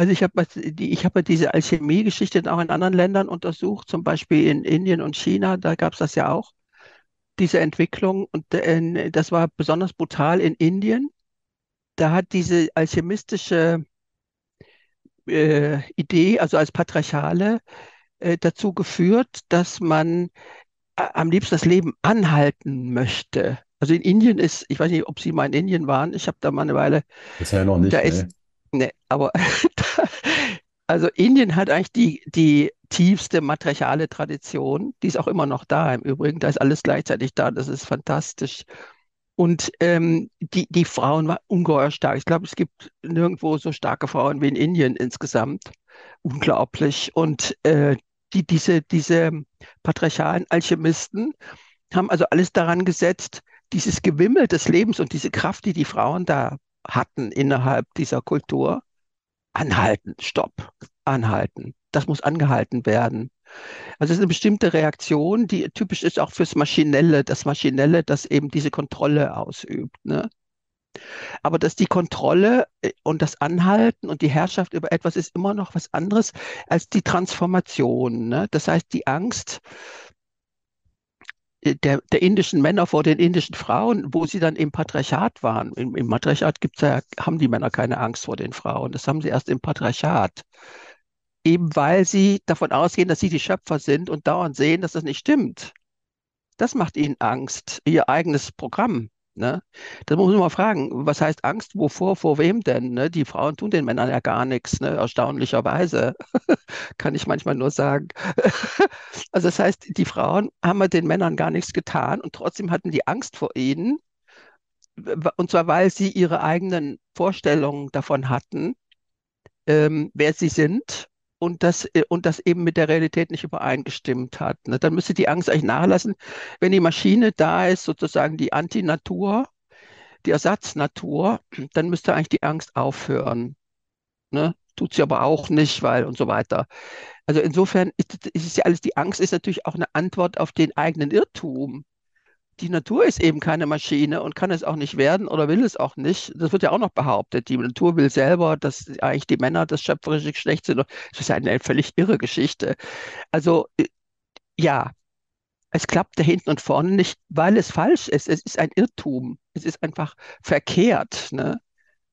also ich habe ich habe diese Alchemie-Geschichte auch in anderen Ländern untersucht, zum Beispiel in Indien und China, da gab es das ja auch, diese Entwicklung. Und äh, das war besonders brutal in Indien. Da hat diese alchemistische äh, Idee, also als patriarchale, äh, dazu geführt, dass man äh, am liebsten das Leben anhalten möchte. Also in Indien ist, ich weiß nicht, ob Sie mal in Indien waren, ich habe da mal eine Weile. Bisher noch nicht. Da ist, Nee, aber also Indien hat eigentlich die, die tiefste matriarchale Tradition. Die ist auch immer noch da im Übrigen. Da ist alles gleichzeitig da. Das ist fantastisch. Und ähm, die, die Frauen waren ungeheuer stark. Ich glaube, es gibt nirgendwo so starke Frauen wie in Indien insgesamt. Unglaublich. Und äh, die, diese, diese patriarchalen Alchemisten haben also alles daran gesetzt, dieses Gewimmel des Lebens und diese Kraft, die die Frauen da hatten innerhalb dieser Kultur, anhalten, stopp, anhalten. Das muss angehalten werden. Also es ist eine bestimmte Reaktion, die typisch ist auch fürs Maschinelle, das Maschinelle, das eben diese Kontrolle ausübt. Ne? Aber dass die Kontrolle äh, und das Anhalten und die Herrschaft über etwas ist immer noch was anderes als die Transformation. Ne? Das heißt, die Angst der, der indischen Männer vor den indischen Frauen, wo sie dann im Patriarchat waren. Im, im Matriarchat gibt's ja, haben die Männer keine Angst vor den Frauen. Das haben sie erst im Patriarchat. Eben weil sie davon ausgehen, dass sie die Schöpfer sind und dauernd sehen, dass das nicht stimmt. Das macht ihnen Angst, ihr eigenes Programm. Ne? Da muss man mal fragen, was heißt Angst? Wovor, vor wem denn? Ne? Die Frauen tun den Männern ja gar nichts, ne? erstaunlicherweise. Kann ich manchmal nur sagen. also das heißt, die Frauen haben den Männern gar nichts getan und trotzdem hatten die Angst vor ihnen. Und zwar, weil sie ihre eigenen Vorstellungen davon hatten, ähm, wer sie sind und das, äh, und das eben mit der Realität nicht übereingestimmt hat. Ne? Dann müsste die Angst eigentlich nachlassen, wenn die Maschine da ist, sozusagen die Antinatur, die Ersatznatur, dann müsste eigentlich die Angst aufhören. Ne? Tut sie aber auch nicht, weil und so weiter. Also insofern ist, ist es ja alles, die Angst ist natürlich auch eine Antwort auf den eigenen Irrtum die Natur ist eben keine Maschine und kann es auch nicht werden oder will es auch nicht. Das wird ja auch noch behauptet. Die Natur will selber, dass eigentlich die Männer das schöpferische Geschlecht sind. Das ist eine völlig irre Geschichte. Also äh, ja, es klappt da hinten und vorne nicht, weil es falsch ist. Es ist ein Irrtum. Es ist einfach verkehrt. Ne?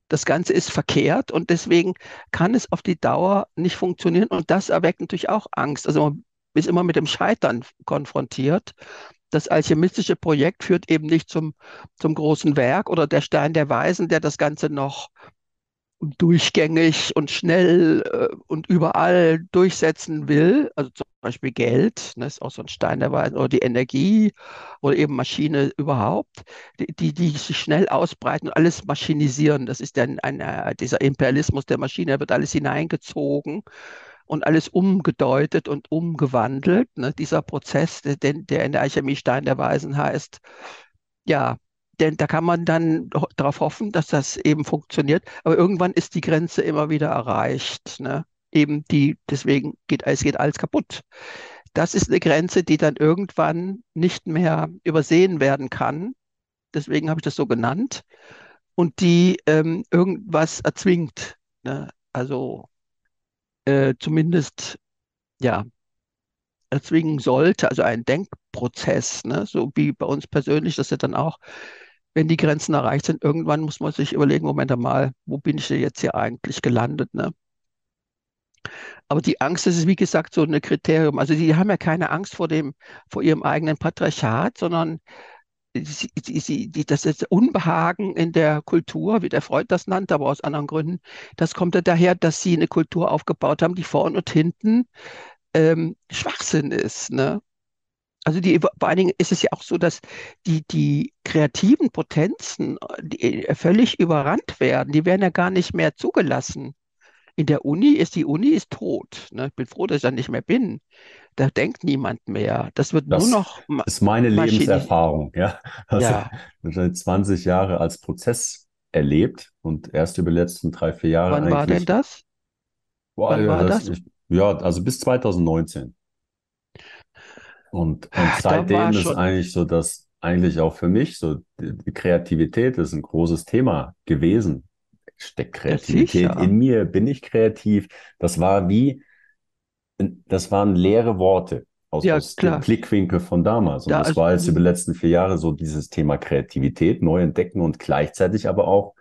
Das Ganze ist verkehrt und deswegen kann es auf die Dauer nicht funktionieren. Und das erweckt natürlich auch Angst. Also man ist immer mit dem Scheitern konfrontiert das alchemistische Projekt führt eben nicht zum, zum großen Werk oder der Stein der Weisen, der das Ganze noch durchgängig und schnell äh, und überall durchsetzen will, also zum Beispiel Geld, ne, ist auch so ein Stein der Weisen, oder die Energie oder eben Maschine überhaupt, die, die, die sich schnell ausbreiten und alles maschinisieren. Das ist dann ein, ein, dieser Imperialismus der Maschine, da wird alles hineingezogen und alles umgedeutet und umgewandelt. Ne? Dieser Prozess, der, der in der Alchemie Stein der Weisen heißt, ja, denn da kann man dann darauf hoffen, dass das eben funktioniert. Aber irgendwann ist die Grenze immer wieder erreicht. Ne? Eben die, deswegen geht es geht alles kaputt. Das ist eine Grenze, die dann irgendwann nicht mehr übersehen werden kann. Deswegen habe ich das so genannt. Und die ähm, irgendwas erzwingt. Ne? Also äh, zumindest ja erzwingen sollte, also ein Denkprozess, ne? so wie bei uns persönlich, dass er dann auch wenn die Grenzen erreicht sind, irgendwann muss man sich überlegen, Moment mal, wo bin ich denn jetzt hier eigentlich gelandet? Ne? Aber die Angst, das ist wie gesagt so ein Kriterium. Also die haben ja keine Angst vor dem, vor ihrem eigenen Patriarchat, sondern sie, sie, die, das ist Unbehagen in der Kultur, wie der Freud das nannte, aber aus anderen Gründen. Das kommt ja daher, dass sie eine Kultur aufgebaut haben, die vorne und hinten ähm, Schwachsinn ist. Ne? Also die, vor allen Dingen ist es ja auch so, dass die, die kreativen Potenzen die äh, völlig überrannt werden. Die werden ja gar nicht mehr zugelassen. In der Uni ist die Uni ist tot. Ne? Ich bin froh, dass ich da nicht mehr bin. Da denkt niemand mehr. Das wird Das nur noch ist meine. Lebenserfahrung, ja. Also Ja, wahrscheinlich 20 Jahre als Prozess erlebt und erst über die letzten drei, vier Jahre wann war denn das? boah, Wann ja, war das, das? ja, also bis 2019. Und, und war seitdem ist schon, eigentlich so, dass eigentlich auch für mich so die, Kreativität ist ein großes Thema gewesen. Steckt Kreativität in mir? Bin ich kreativ? Das war wie, das waren leere Worte aus, Ja, aus dem. Blickwinkel von damals. Und Da, das also, war jetzt über die letzten vier Jahre so dieses Thema Kreativität neu entdecken und gleichzeitig aber auch,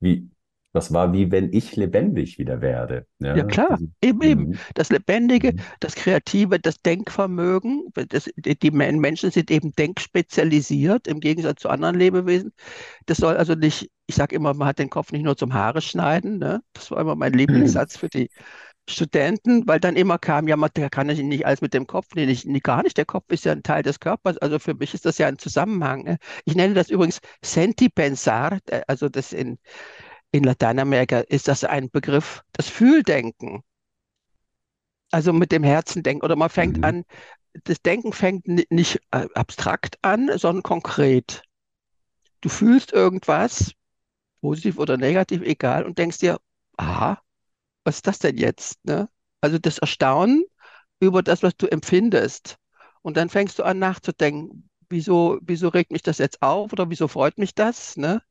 wie, das war wie wenn ich lebendig wieder werde. Ja, Ja, klar, eben, eben. mhm, Das Lebendige, mhm, das Kreative, das Denkvermögen, das, die die Men- Menschen sind eben denkspezialisiert im Gegensatz zu anderen Lebewesen. Das soll also nicht, ich sage immer, man hat den Kopf nicht nur zum Haare schneiden, ne? Das war immer mein Lieblingssatz für die Studenten, weil dann immer kam, ja, man kann ja nicht alles mit dem Kopf, nee, nicht, nee, gar nicht, der Kopf ist ja ein Teil des Körpers, also für mich ist das ja ein Zusammenhang. Ne? Ich nenne das übrigens Senti pensar, äh, also das in in Lateinamerika ist das ein Begriff, das Fühldenken, also mit dem Herzen denken. Oder man fängt mhm, an, das Denken fängt ni- nicht äh, abstrakt an, sondern konkret. Du fühlst irgendwas, positiv oder negativ, egal, und denkst dir, aha, was ist das denn jetzt? Ne? Also das Erstaunen über das, was du empfindest. Und dann fängst du an nachzudenken, wieso, wieso regt mich das jetzt auf oder wieso freut mich das? Ne?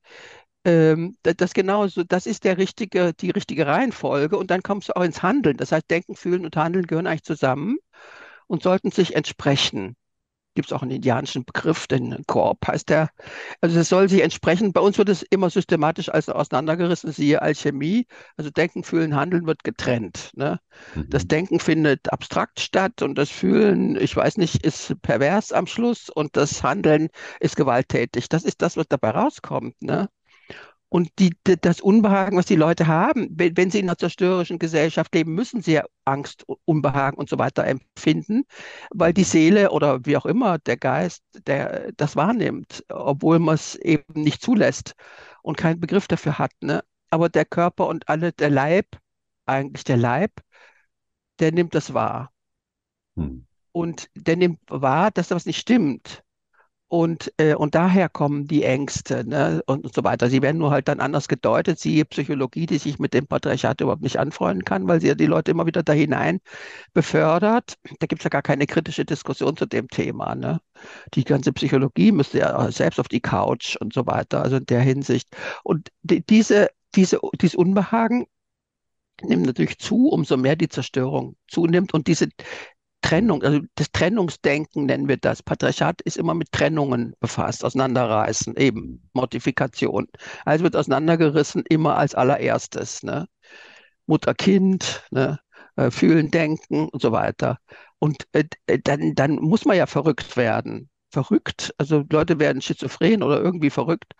Ähm, da- das genau so, das ist der richtige, die richtige Reihenfolge und dann kommst du auch ins Handeln. Das heißt, Denken, Fühlen und Handeln gehören eigentlich zusammen und sollten sich entsprechen. Gibt es auch einen indianischen Begriff, den Korb heißt der. Also es soll sich entsprechen. Bei uns wird es immer systematisch als auseinandergerissen, siehe Alchemie. Also Denken, Fühlen, Handeln wird getrennt. Ne? Das mhm, Denken findet abstrakt statt und das Fühlen, ich weiß nicht, ist pervers am Schluss und das Handeln ist gewalttätig. Das ist das, was dabei rauskommt. Ne? Und die, das Unbehagen, was die Leute haben, wenn, wenn sie in einer zerstörerischen Gesellschaft leben, müssen sie ja Angst, Unbehagen und so weiter empfinden, weil die Seele oder wie auch immer der Geist, der das wahrnimmt, obwohl man es eben nicht zulässt und keinen Begriff dafür hat. Ne? Aber der Körper und alle, der Leib, eigentlich der Leib, der nimmt das wahr. mhm, Und der nimmt wahr, dass da was nicht stimmt. Und, äh, und daher kommen die Ängste, ne, und, und so weiter. Sie werden nur halt dann anders gedeutet, siehe Psychologie, die sich mit dem Patriarchat überhaupt nicht anfreunden kann, weil sie ja die Leute immer wieder da hinein befördert. Da gibt es ja gar keine kritische Diskussion zu dem Thema. Ne? Die ganze Psychologie müsste ja selbst auf die Couch und so weiter, also in der Hinsicht. Und die, diese, diese, dieses Unbehagen nimmt natürlich zu, umso mehr die Zerstörung zunimmt. Und diese Trennung, also das Trennungsdenken nennen wir das. Patriarchat ist immer mit Trennungen befasst, auseinanderreißen, eben Mortifikation. Also wird auseinandergerissen immer als allererstes, ne? Mutter-Kind, ne? Äh, Fühlen, denken und so weiter. Und äh, dann, dann muss man ja verrückt werden. Verrückt, also Leute werden schizophren oder irgendwie verrückt.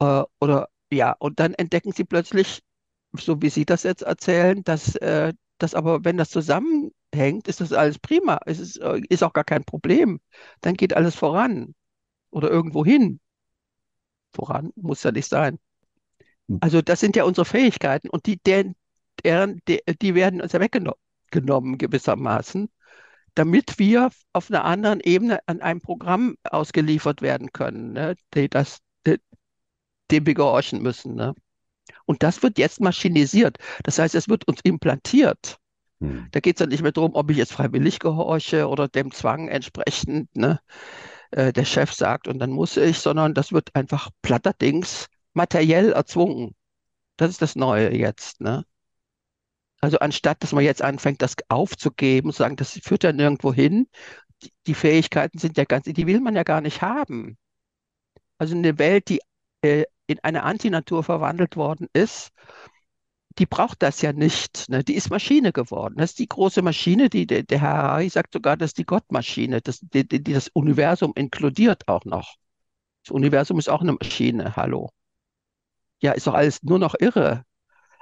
Äh, oder ja, und dann entdecken sie plötzlich so wie Sie das jetzt erzählen, dass, äh, dass aber, wenn das zusammenhängt, ist das alles prima. Es ist, äh, ist auch gar kein Problem. Dann geht alles voran oder irgendwo hin. Voran muss ja nicht sein. Hm. Also das sind ja unsere Fähigkeiten und die, deren, deren, die werden uns ja weggenommen gewissermaßen, damit wir auf einer anderen Ebene an einem Programm ausgeliefert werden können, ne, die das, die, dem wir gehorchen müssen. Ne? Und das wird jetzt maschinisiert. Das heißt, es wird uns implantiert. Hm. Da geht es dann nicht mehr darum, ob ich jetzt freiwillig gehorche oder dem Zwang entsprechend ne, äh, der Chef sagt und dann muss ich, sondern das wird einfach platterdings materiell erzwungen. Das ist das Neue jetzt. Ne? Also anstatt, dass man jetzt anfängt, das aufzugeben, zu sagen, das führt ja nirgendwo hin, die, die Fähigkeiten sind ja ganz, die will man ja gar nicht haben. Also eine Welt, die äh, in eine Antinatur verwandelt worden ist, die braucht das ja nicht. Ne? Die ist Maschine geworden. Das ist die große Maschine, die der, der Herr Harari sagt sogar, das ist die Gottmaschine, das, die, die, das Universum inkludiert auch noch. Das Universum ist auch eine Maschine, hallo. Ja, ist doch alles nur noch irre.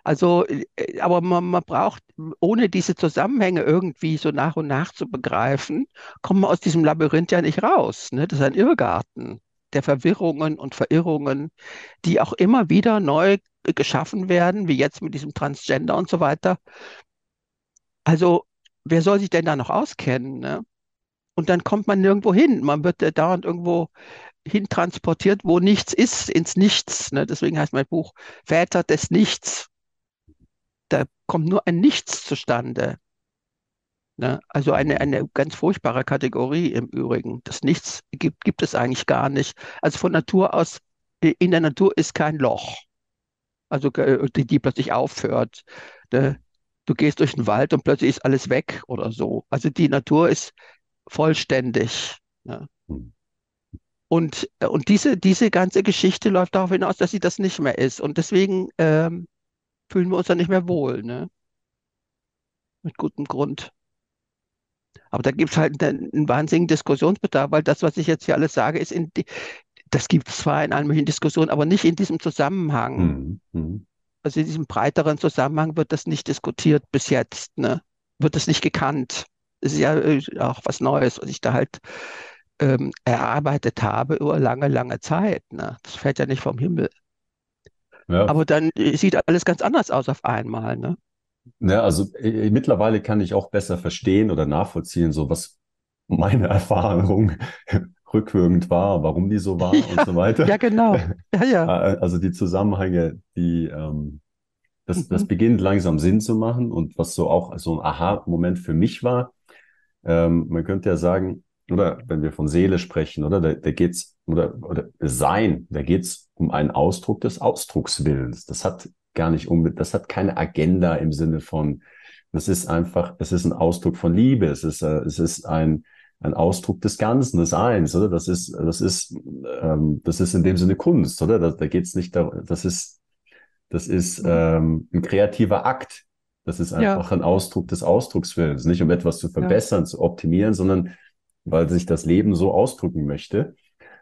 Also, äh, aber man, man braucht, ohne diese Zusammenhänge irgendwie so nach und nach zu begreifen, kommt man aus diesem Labyrinth ja nicht raus. Ne? Das ist ein Irrgarten der Verwirrungen und Verirrungen, die auch immer wieder neu geschaffen werden, wie jetzt mit diesem Transgender und so weiter. Also, wer soll sich denn da noch auskennen? Ne? Und dann kommt man nirgendwo hin. Man wird äh, dauernd irgendwo hintransportiert, wo nichts ist, ins Nichts. Ne? Deswegen heißt mein Buch Väter des Nichts. Da kommt nur ein Nichts zustande. Ne? Also eine, eine ganz furchtbare Kategorie im Übrigen. Das Nichts gibt, gibt es eigentlich gar nicht. Also von Natur aus, in der Natur ist kein Loch, also äh, die, die plötzlich aufhört. Ne? Du gehst durch den Wald und plötzlich ist alles weg oder so. Also die Natur ist vollständig. Ne? Hm. Und, und diese, diese ganze Geschichte läuft darauf hinaus, dass sie das nicht mehr ist. Und deswegen ähm, fühlen wir uns dann nicht mehr wohl. Ne? Mit gutem Grund. Aber da gibt es halt einen, einen, wahnsinnigen Diskussionsbedarf, weil das, was ich jetzt hier alles sage, ist in die, das gibt es zwar in allen möglichen Diskussionen, aber nicht in diesem Zusammenhang. Mhm. mhm. Also in diesem breiteren Zusammenhang wird das nicht diskutiert bis jetzt, ne? Wird das nicht gekannt. Das ist ja äh, auch was Neues, was ich da halt ähm, erarbeitet habe über lange, lange Zeit. Ne? Das fällt ja nicht vom Himmel. Ja. Aber dann äh, sieht alles ganz anders aus auf einmal. Ne? Ja, also äh, mittlerweile kann ich auch besser verstehen oder nachvollziehen, so was meine Erfahrung rückwirkend war, warum die so war ja, und so weiter. Ja, genau. Ja, ja. Äh, also die Zusammenhänge, die ähm, das, mhm. das beginnt langsam Sinn zu machen und was so auch so ein Aha-Moment für mich war. Ähm, man könnte ja sagen, oder wenn wir von Seele sprechen, oder da, da geht's oder oder Sein, da geht's um einen Ausdruck des Ausdruckswillens. Das hat gar nicht unbedingt, das hat keine Agenda im Sinne von, das ist einfach, es ist ein Ausdruck von Liebe, es ist, äh, es ist ein, ein Ausdruck des Ganzen, des Eins, oder? Das ist, das ist, ähm, das ist in dem Sinne Kunst, oder? Da, da geht es nicht darum, das ist, das ist ähm, ein kreativer Akt. Das ist einfach ja. ein Ausdruck des Ausdruckswillens, nicht um etwas zu verbessern, ja. zu optimieren, sondern weil sich das Leben so ausdrücken möchte.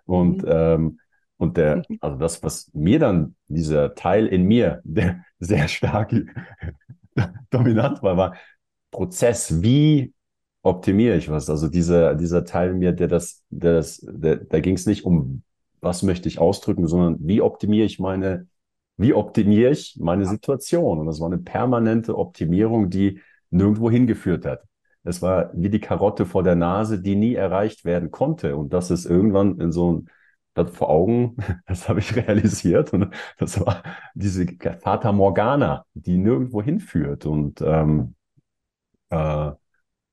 Und mhm. ähm, und der, mhm. also das, was mir dann, dieser Teil in mir, der sehr stark dominant war, war Prozess. Wie optimiere ich was? Also dieser, dieser Teil in mir, der das, der das, der, da ging es nicht um, was möchte ich ausdrücken, sondern wie optimiere ich meine, wie optimiere ich meine Situation? Und das war eine permanente Optimierung, die nirgendwo hingeführt hat. Es war wie die Karotte vor der Nase, die nie erreicht werden konnte. Und das ist irgendwann in so ein das vor Augen, das habe ich realisiert. Und das war diese Fata Morgana, die nirgendwo hinführt. Und, ähm, äh,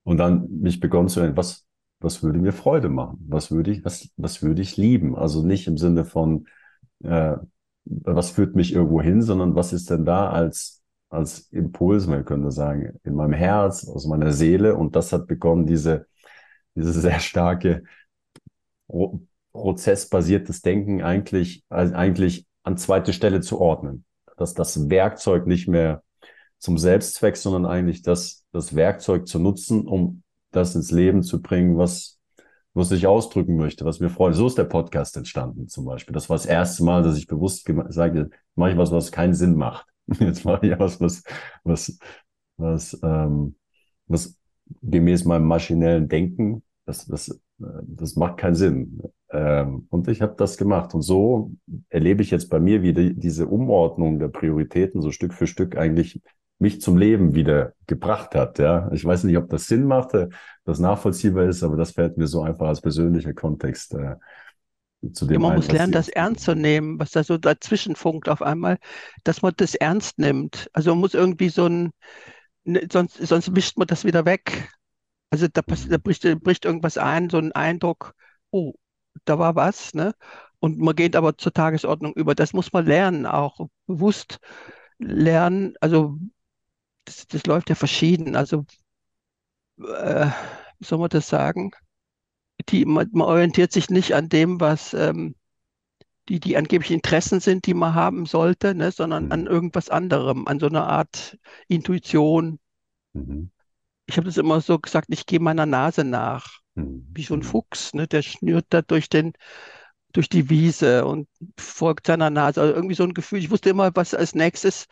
und dann mich begonnen zu erinnern, was, was würde mir Freude machen? Was würde ich, was, was würde ich lieben? Also nicht im Sinne von, äh, was führt mich irgendwo hin, sondern was ist denn da als, als Impuls, man könnte sagen, in meinem Herz, aus meiner Seele. Und das hat begonnen, diese, diese sehr starke prozessbasiertes Denken eigentlich, also eigentlich an zweite Stelle zu ordnen. Dass das Werkzeug nicht mehr zum Selbstzweck, sondern eigentlich das, das Werkzeug zu nutzen, um das ins Leben zu bringen, was, was ich ausdrücken möchte, was mir freut. So ist der Podcast entstanden zum Beispiel. Das war das erste Mal, dass ich bewusst sagte, mache ich was, was keinen Sinn macht. Jetzt mache ich was, was, was, was, ähm, was gemäß meinem maschinellen Denken, das, das, äh, das macht keinen Sinn. Ähm, und ich habe das gemacht. Und so erlebe ich jetzt bei mir, wie die, diese Umordnung der Prioritäten so Stück für Stück eigentlich mich zum Leben wieder gebracht hat. Ja, ich weiß nicht, ob das Sinn machte, das nachvollziehbar ist, aber das fällt mir so einfach als persönlicher Kontext äh, zu dem Ja, man ein, muss lernen, das ernst zu nehmen, was da so dazwischen funkt auf einmal, dass man das ernst nimmt. Also man muss irgendwie so ein, ne, sonst, sonst wischt man das wieder weg. Also da, da Mhm. bricht, bricht irgendwas ein, so ein Eindruck, oh, da war was, ne? Und man geht aber zur Tagesordnung über. Das muss man lernen, auch bewusst lernen. Also das, das läuft ja verschieden. Also äh, wie soll man das sagen? Die, man, man orientiert sich nicht an dem, was ähm, die, die angeblich Interessen sind, die man haben sollte, ne, sondern an Mhm. irgendwas anderem, an so einer Art Intuition. Mhm. Ich habe das immer so gesagt, ich gehe meiner Nase nach, Mhm. wie so ein Mhm. Fuchs, ne, der schnürt da durch den, durch die Wiese und folgt seiner Nase. Also irgendwie so ein Gefühl. Ich wusste immer, was als nächstes,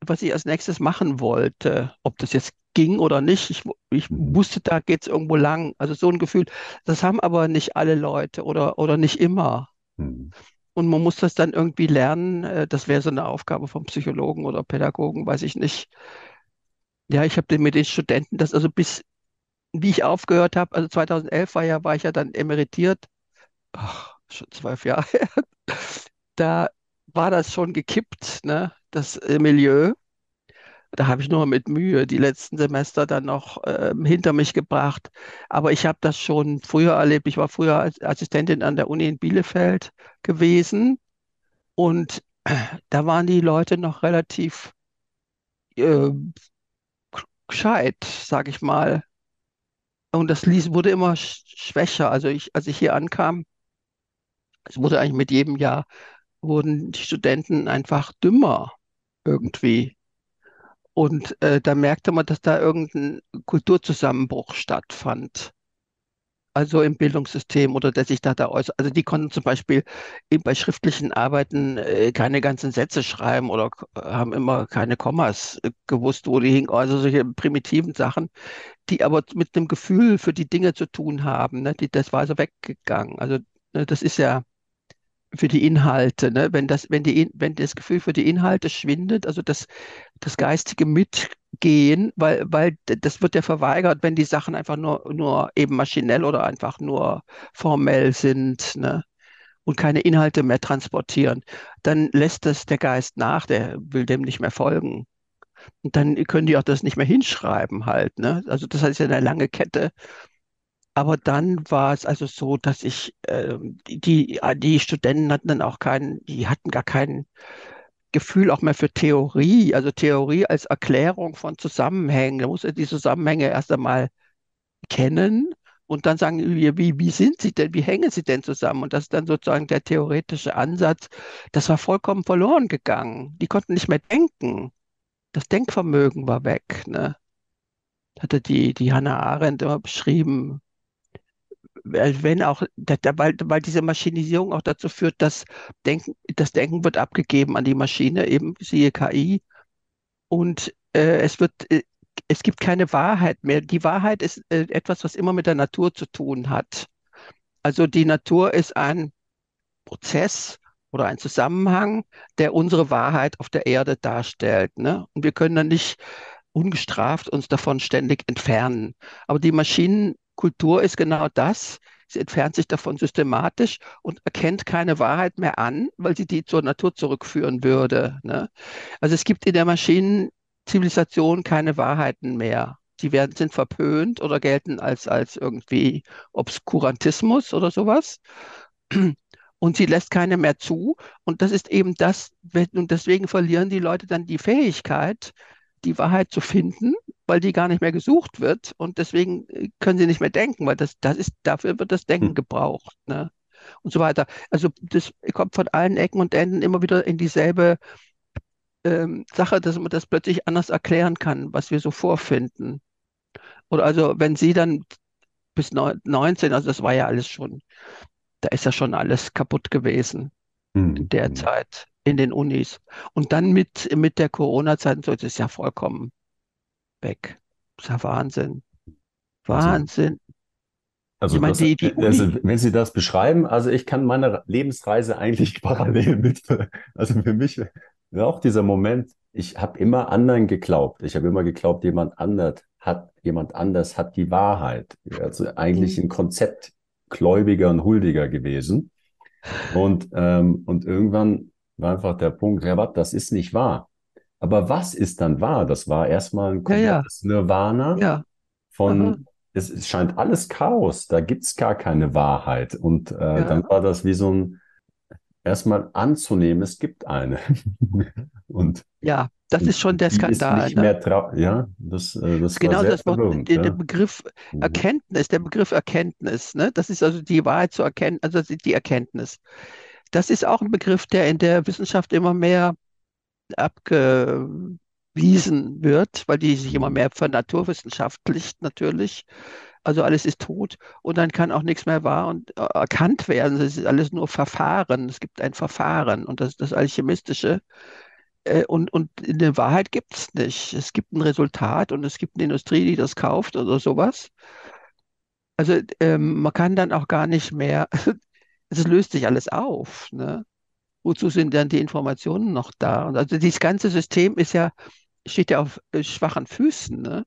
was ich als nächstes machen wollte. Ob das jetzt ging oder nicht. Ich, ich Mhm. wusste, da geht es irgendwo lang. Also so ein Gefühl. Das haben aber nicht alle Leute oder, oder nicht immer. Mhm. Und man muss das dann irgendwie lernen. äh, Das wäre so eine Aufgabe vom Psychologen oder Pädagogen, weiß ich nicht. Ja, ich habe mit den Studenten das, also bis, wie ich aufgehört habe, also 2011 war ja, war ich ja dann emeritiert. Ach, schon zwölf Jahre her. Da war das schon gekippt, ne, das äh, Milieu. Da habe ich nur mit Mühe die letzten Semester dann noch ähm, hinter mich gebracht. Aber ich habe das schon früher erlebt. Ich war früher als Assistentin an der Uni in Bielefeld gewesen und äh, da waren die Leute noch relativ äh, gescheit, sage ich mal. Und das ließ, wurde immer sch schwächer. Also ich, als ich hier ankam, es wurde eigentlich mit jedem Jahr, wurden die Studenten einfach dümmer irgendwie. Und äh, da merkte man, dass da irgendein Kulturzusammenbruch stattfand. Also im Bildungssystem oder der sich da, da äußert. Also die konnten zum Beispiel eben bei schriftlichen Arbeiten äh, keine ganzen Sätze schreiben oder äh, haben immer keine Kommas äh, gewusst, wo die hingen. Also solche primitiven Sachen, die aber mit dem Gefühl für die Dinge zu tun haben. Ne? Die, das war also weggegangen. Also ne, das ist ja für die Inhalte, ne? Wenn das, wenn die, wenn das Gefühl für die Inhalte schwindet, also das, das geistige Mitgehen, weil, weil das wird ja verweigert, wenn die Sachen einfach nur, nur eben maschinell oder einfach nur formell sind, ne? Und keine Inhalte mehr transportieren, dann lässt das der Geist nach, der will dem nicht mehr folgen. Und dann können die auch das nicht mehr hinschreiben halt, ne? Also das heißt ja eine lange Kette. Aber dann war es also so, dass ich, ähm, die, die Studenten hatten dann auch keinen, die hatten gar kein Gefühl auch mehr für Theorie, also Theorie als Erklärung von Zusammenhängen. Da muss er die Zusammenhänge erst einmal kennen und dann sagen, wie, wie, sind sie denn, wie hängen sie denn zusammen? Und das ist dann sozusagen der theoretische Ansatz. Das war vollkommen verloren gegangen. Die konnten nicht mehr denken. Das Denkvermögen war weg, ne? Hatte die, die Hannah Arendt immer beschrieben wenn auch, weil, weil diese Maschinisierung auch dazu führt, dass Denken, das Denken wird abgegeben an die Maschine, eben siehe KI, und äh, es wird, äh, es gibt keine Wahrheit mehr. Die Wahrheit ist äh, etwas, was immer mit der Natur zu tun hat. Also die Natur ist ein Prozess oder ein Zusammenhang, der unsere Wahrheit auf der Erde darstellt, ne? Und wir können dann nicht ungestraft uns davon ständig entfernen. Aber die Maschinenkultur ist genau das. Sie entfernt sich davon systematisch und erkennt keine Wahrheit mehr an, weil sie die zur Natur zurückführen würde. Ne? Also es gibt in der Maschinenzivilisation keine Wahrheiten mehr. Die werden, sind verpönt oder gelten als, als irgendwie Obskurantismus oder sowas. Und sie lässt keine mehr zu. Und das ist eben das, und deswegen verlieren die Leute dann die Fähigkeit, die Wahrheit zu finden, weil die gar nicht mehr gesucht wird. Und deswegen äh, können sie nicht mehr denken, weil das, das ist, dafür wird das Hm. Denken gebraucht, ne? Und so weiter. Also das kommt von allen Ecken und Enden immer wieder in dieselbe ähm, Sache, dass man das plötzlich anders erklären kann, was wir so vorfinden. Oder also, wenn sie dann bis neun- 19, also das war ja alles schon, da ist ja schon alles kaputt gewesen in Hm. der Hm. Zeit. in den Unis. Und dann mit, mit der Corona-Zeit so, das ist ja vollkommen weg. Das ist ja Wahnsinn. Also, Wahnsinn. also Ich meine, das, die, die also wenn Sie das beschreiben, also ich kann meine Lebensreise eigentlich parallel mit, also für mich ja auch dieser Moment, ich habe immer anderen geglaubt. Ich habe immer geglaubt, jemand anders hat, jemand anders hat die Wahrheit. Also eigentlich ein Konzeptgläubiger und Huldiger gewesen. Und, ähm, und irgendwann war einfach der Punkt, ja, was, das ist nicht wahr. Aber was ist dann wahr? Das war erstmal ein ja, ja, komplettes Nirvana ja, aha, von, es, es scheint alles Chaos, da gibt's gar keine Wahrheit. Und äh, dann ja, war das wie so ein, erstmal anzunehmen, es gibt eine. Und, ja. Das ist schon der die ist Skandal, nicht ne? mehr trau, ja, das, äh, Das genau das Wort, verwirrend, der, ja. Begriff Mhm. Erkenntnis, der Begriff Erkenntnis, ne? Das ist also die Wahrheit zu erkennen, also die Erkenntnis. Das ist auch ein Begriff, der in der Wissenschaft immer mehr abgewiesen wird, weil die sich immer mehr vernaturwissenschaftlicht natürlich. Also alles ist tot und dann kann auch nichts mehr wahr und äh, erkannt werden. Das ist alles nur Verfahren. Es gibt ein Verfahren und das ist das Alchemistische. Äh, und, und eine Wahrheit gibt es nicht. Es gibt ein Resultat und es gibt eine Industrie, die das kauft oder sowas. Also ähm, man kann dann auch gar nicht mehr, es löst sich alles auf, ne? Wozu sind dann die Informationen noch da? Und also dieses ganze System ist ja, steht ja auf äh, schwachen Füßen, ne?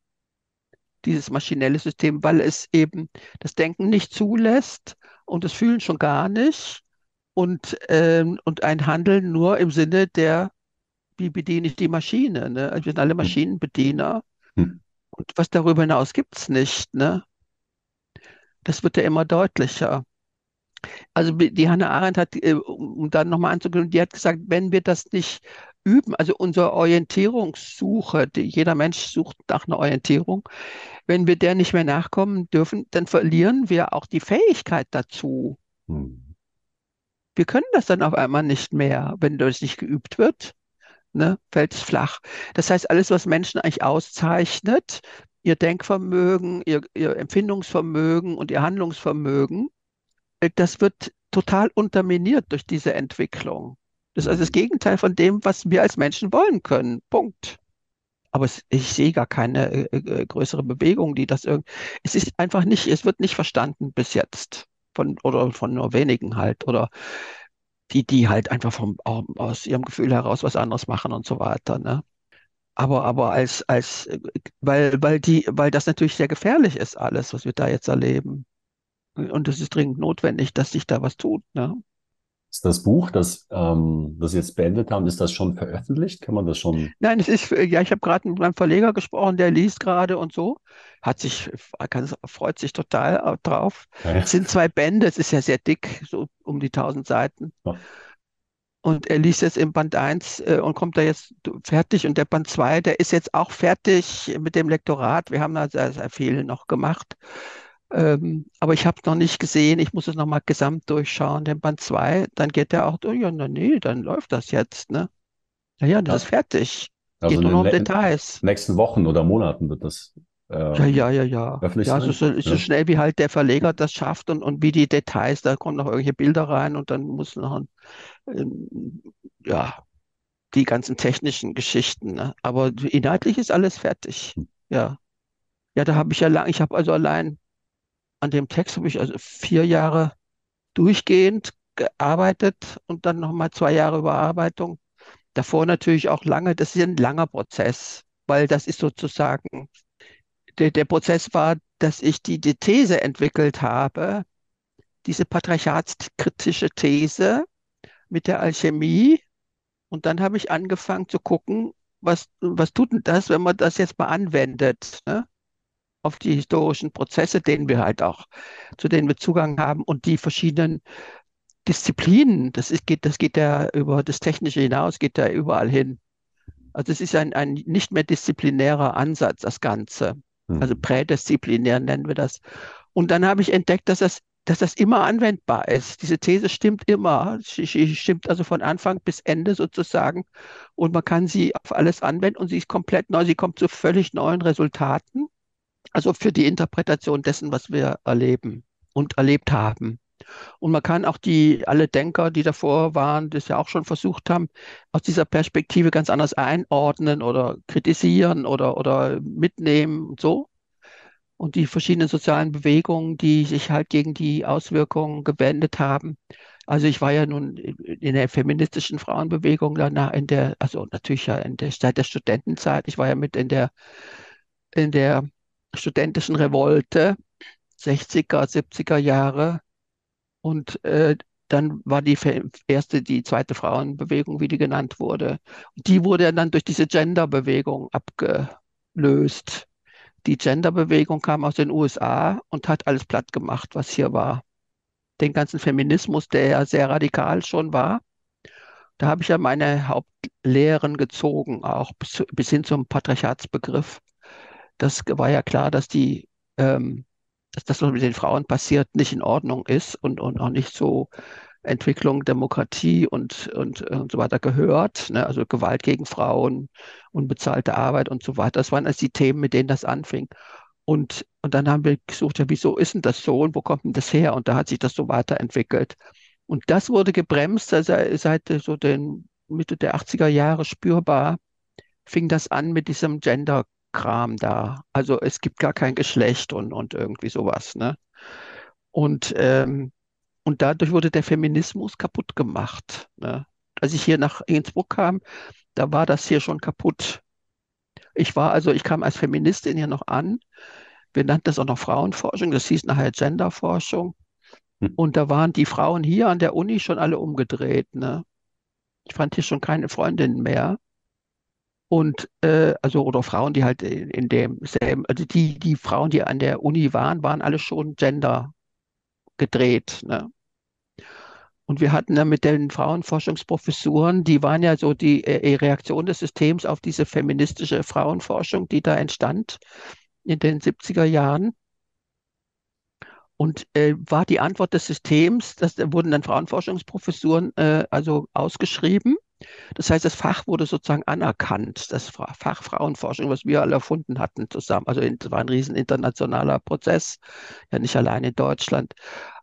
Dieses maschinelle System, weil es eben das Denken nicht zulässt und das Fühlen schon gar nicht und, ähm, und ein Handeln nur im Sinne der, wie bediene ich die Maschine, ne? Also wir sind alle Maschinenbediener Mhm. und was darüber hinaus gibt es nicht, ne? Das wird ja immer deutlicher. Also die Hannah Arendt hat, äh, um dann nochmal anzugehen, die hat gesagt, wenn wir das nicht üben, also unsere Orientierungssuche, die, jeder Mensch sucht nach einer Orientierung, wenn wir der nicht mehr nachkommen dürfen, dann verlieren wir auch die Fähigkeit dazu. Mhm. Wir können das dann auf einmal nicht mehr, wenn das nicht geübt wird, ne, fällt es flach. Das heißt, alles, was Menschen eigentlich auszeichnet, ihr Denkvermögen, ihr, ihr Empfindungsvermögen und ihr Handlungsvermögen, das wird total unterminiert durch diese Entwicklung. Das ist also das Mhm. Gegenteil von dem, was wir als Menschen wollen können. Punkt. Aber es, ich sehe gar keine äh, äh, größere Bewegung, die das irgendwie. Es ist einfach nicht, es wird nicht verstanden bis jetzt. Von, oder von nur wenigen halt. Oder die, die halt einfach vom, aus ihrem Gefühl heraus was anderes machen und so weiter. Ne? Aber, aber als, als, äh, weil, weil die, weil das natürlich sehr gefährlich ist, alles, was wir da jetzt erleben. Und es ist dringend notwendig, dass sich da was tut. Ne? Ist das Buch, das, ähm, das Sie jetzt beendet haben, ist das schon veröffentlicht? Kann man das schon? Nein, es ist, ja, ich habe gerade mit meinem Verleger gesprochen, der liest gerade und so, hat sich, freut sich total drauf. Ja, Es sind zwei Bände, es ist ja sehr dick, so um die tausend Seiten. ja. Und er liest jetzt im Band eins äh, und kommt da jetzt fertig. Und der Band 2, der ist jetzt auch fertig mit dem Lektorat. Wir haben da sehr, sehr viel noch gemacht. Ähm, aber ich habe es noch nicht gesehen. Ich muss es nochmal gesamt durchschauen. Den Band 2, dann geht der auch durch. Ja, na, nee, dann läuft das jetzt, ne? Ja, ja, das ist Ja. fertig. Also Geht nur noch um Details. nächsten Wochen oder Monaten wird das Ja, ähm, ja, ja, ja. öffentlich Ja, so, so, so Ja. schnell wie halt der Verleger das schafft und, und wie die Details, da kommen noch irgendwelche Bilder rein und dann muss noch ein, ähm, ja, die ganzen technischen Geschichten. Ne? Aber inhaltlich ist alles fertig. Ja, ja, da habe ich ja lang, ich habe also allein an dem Text habe ich also vier Jahre durchgehend gearbeitet und dann nochmal zwei Jahre Überarbeitung. Davor natürlich auch lange, das ist ein langer Prozess, weil das ist sozusagen, der, der Prozess war, dass ich die, die These entwickelt habe, diese patriarchatskritische These mit der Alchemie. Und dann habe ich angefangen zu gucken, was, was tut denn das, wenn man das jetzt mal anwendet, ne? Auf die historischen Prozesse, denen wir halt auch, zu denen wir Zugang haben und die verschiedenen Disziplinen, das ist, geht, das geht ja über das Technische hinaus, geht ja überall hin. Also es ist ein, ein nicht mehr disziplinärer Ansatz, das Ganze. Also Hm. prädisziplinär nennen wir das. Und dann habe ich entdeckt, dass das, dass das immer anwendbar ist. Diese These stimmt immer. Sie stimmt also von Anfang bis Ende sozusagen. Und man kann sie auf alles anwenden und sie ist komplett neu. Sie kommt zu völlig neuen Resultaten. Also für die Interpretation dessen, was wir erleben und erlebt haben. Und man kann auch die, alle Denker, die davor waren, das ja auch schon versucht haben, aus dieser Perspektive ganz anders einordnen oder kritisieren oder, oder mitnehmen und so. Und die verschiedenen sozialen Bewegungen, die sich halt gegen die Auswirkungen gewendet haben. Also ich war ja nun in der feministischen Frauenbewegung danach in der, also natürlich ja in der Zeit der Studentenzeit. Ich war ja mit in der, in der studentischen Revolte 60er, 70er Jahre und äh, dann war die erste, die zweite Frauenbewegung, wie die genannt wurde. Die wurde dann durch diese Genderbewegung abgelöst. Die Genderbewegung kam aus den USA und hat alles platt gemacht, was hier war. Den ganzen Feminismus, der ja sehr radikal schon war. Da habe ich ja meine Hauptlehren gezogen, auch bis, bis hin zum Patriarchatsbegriff. Das war ja klar, dass die ähm, dass das, was mit den Frauen passiert, nicht in Ordnung ist und, und auch nicht so Entwicklung, Demokratie und, und, und so weiter gehört. Ne? Also Gewalt gegen Frauen, unbezahlte Arbeit und so weiter. Das waren also die Themen, mit denen das anfing. Und, und dann haben wir gesucht, ja, wieso ist denn das so und wo kommt denn das her? Und da hat sich das so weiterentwickelt. Und das wurde gebremst also seit so den Mitte der 80er Jahre spürbar, fing das an mit diesem Gender Kram da. Also es gibt gar kein Geschlecht und, und irgendwie sowas. Ne? Und, ähm, und dadurch wurde der Feminismus kaputt gemacht. Ne? Als ich hier nach Innsbruck kam, da war das hier schon kaputt. Ich war also, ich kam als Feministin hier noch an. Wir nannten das auch noch Frauenforschung, das hieß nachher Genderforschung. Hm. Und da waren die Frauen hier an der Uni schon alle umgedreht. Ne? Ich fand hier schon keine Freundinnen mehr. Und äh, also oder Frauen, die halt in, in dem selben, also die, die Frauen, die an der Uni waren, waren alle schon gender gedreht. Ne? Und wir hatten dann mit den Frauenforschungsprofessuren, die waren ja so die äh, Reaktion des Systems auf diese feministische Frauenforschung, die da entstand in den 70er Jahren. Und äh, war die Antwort des Systems, dass da wurden dann Frauenforschungsprofessuren äh, also ausgeschrieben das heißt, das Fach wurde sozusagen anerkannt, das Fach Frauenforschung, was wir alle erfunden hatten zusammen. Also das war ein riesen internationaler Prozess, ja nicht allein in Deutschland.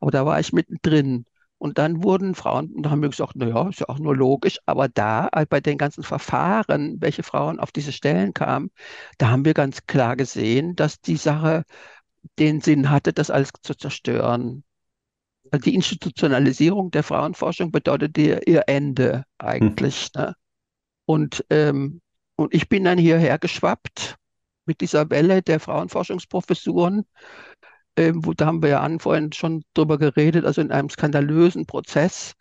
Aber da war ich mittendrin. Und dann wurden Frauen, und haben wir gesagt, naja, ist ja auch nur logisch, aber da, bei den ganzen Verfahren, welche Frauen auf diese Stellen kamen, da haben wir ganz klar gesehen, dass die Sache den Sinn hatte, das alles zu zerstören. Also die Institutionalisierung der Frauenforschung bedeutet ihr, ihr Ende eigentlich. Hm. Ne? Und, ähm, und ich bin dann hierher geschwappt mit dieser Welle der Frauenforschungsprofessuren. Ähm, wo, da haben wir ja an vorhin schon drüber geredet, also in einem skandalösen Prozess.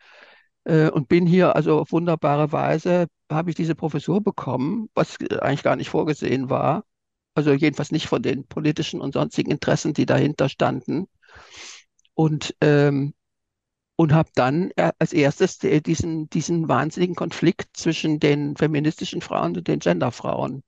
Äh, und bin hier also auf wunderbare Weise, habe ich diese Professur bekommen, was eigentlich gar nicht vorgesehen war. Also jedenfalls nicht von den politischen und sonstigen Interessen, die dahinter standen und, ähm, und habe dann äh, als erstes diesen, diesen wahnsinnigen Konflikt zwischen den feministischen Frauen und den Genderfrauen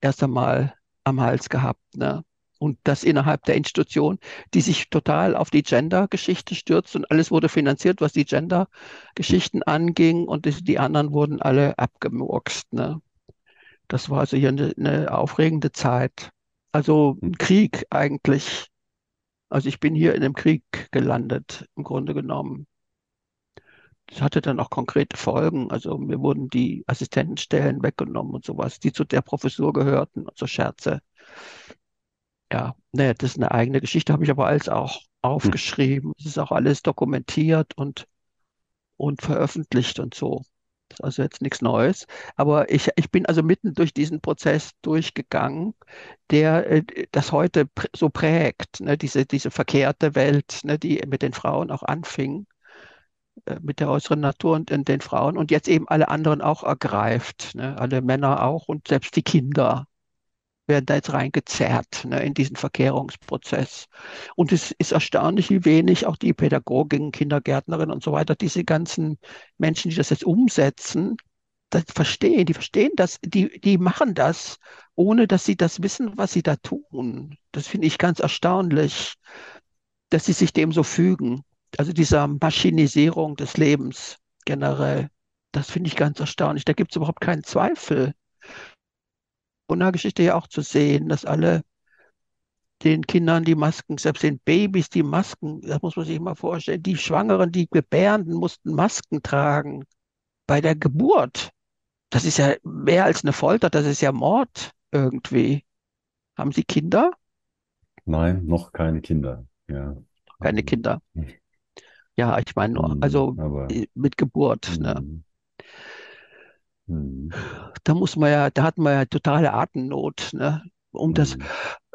erst einmal am Hals gehabt. Ne? Und das innerhalb der Institution, die sich total auf die Gender-Geschichte stürzt und alles wurde finanziert, was die Gender-Geschichten anging und die, die, anderen wurden alle abgemurkst. Ne? Das war also hier eine, eine aufregende Zeit. Also ein Krieg eigentlich also ich bin hier in einem Krieg gelandet, im Grunde genommen. Das hatte dann auch konkrete Folgen. Also mir wurden die Assistentenstellen weggenommen und sowas, die zu der Professur gehörten und so Scherze. Ja, ne, das ist eine eigene Geschichte, habe ich aber alles auch aufgeschrieben. Es ist auch alles dokumentiert und, und veröffentlicht und so. Also jetzt nichts Neues. Aber ich, ich bin also mitten durch diesen Prozess durchgegangen, der äh, das heute so prägt, ne? diese, diese verkehrte Welt, ne? die mit den Frauen auch anfing, äh, mit der äußeren Natur und in den Frauen und jetzt eben alle anderen auch ergreift, ne? alle Männer auch und selbst die Kinder werden da jetzt reingezerrt ne, in diesen Verkehrungsprozess. Und es ist erstaunlich, wie wenig auch die Pädagoginnen, Kindergärtnerinnen und so weiter, diese ganzen Menschen, die das jetzt umsetzen, das verstehen, die verstehen das, die, die machen das, ohne dass sie das wissen, was sie da tun. Das finde ich ganz erstaunlich, dass sie sich dem so fügen. Also dieser Maschinisierung des Lebens generell, das finde ich ganz erstaunlich. Da gibt es überhaupt keinen Zweifel. Corona-Geschichte ja auch zu sehen, dass alle den Kindern die Masken, selbst den Babys die Masken, das muss man sich mal vorstellen. Die Schwangeren, die Gebärenden mussten Masken tragen bei der Geburt. Das ist ja mehr als eine Folter, das ist ja Mord irgendwie. Haben Sie Kinder? Nein, noch keine Kinder. Ja. Keine Kinder. Ja, ich meine nur, Hm, also aber mit Geburt, ne? Hm, hm, Da muss man ja, da hat man ja totale Atemnot, ne? Um das, hm,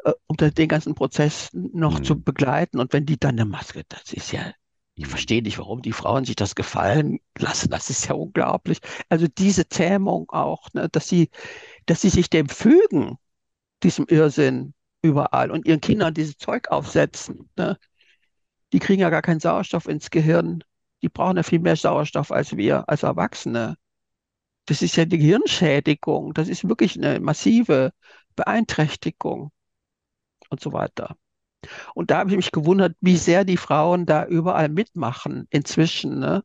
äh, um das, den ganzen Prozess noch zu hm, begleiten. Und wenn die dann eine Maske, das ist ja, ich hm, verstehe nicht, warum die Frauen sich das gefallen lassen. Das ist ja unglaublich. Also diese Zähmung auch, ne? Dass sie, dass sie sich dem fügen, diesem Irrsinn überall und ihren Kindern dieses Zeug aufsetzen, ne? Die kriegen ja gar keinen Sauerstoff ins Gehirn. Die brauchen ja viel mehr Sauerstoff als wir, als Erwachsene. Das ist ja die Gehirnschädigung. Das ist wirklich eine massive Beeinträchtigung und so weiter. Und da habe ich mich gewundert, wie sehr die Frauen da überall mitmachen inzwischen, ne?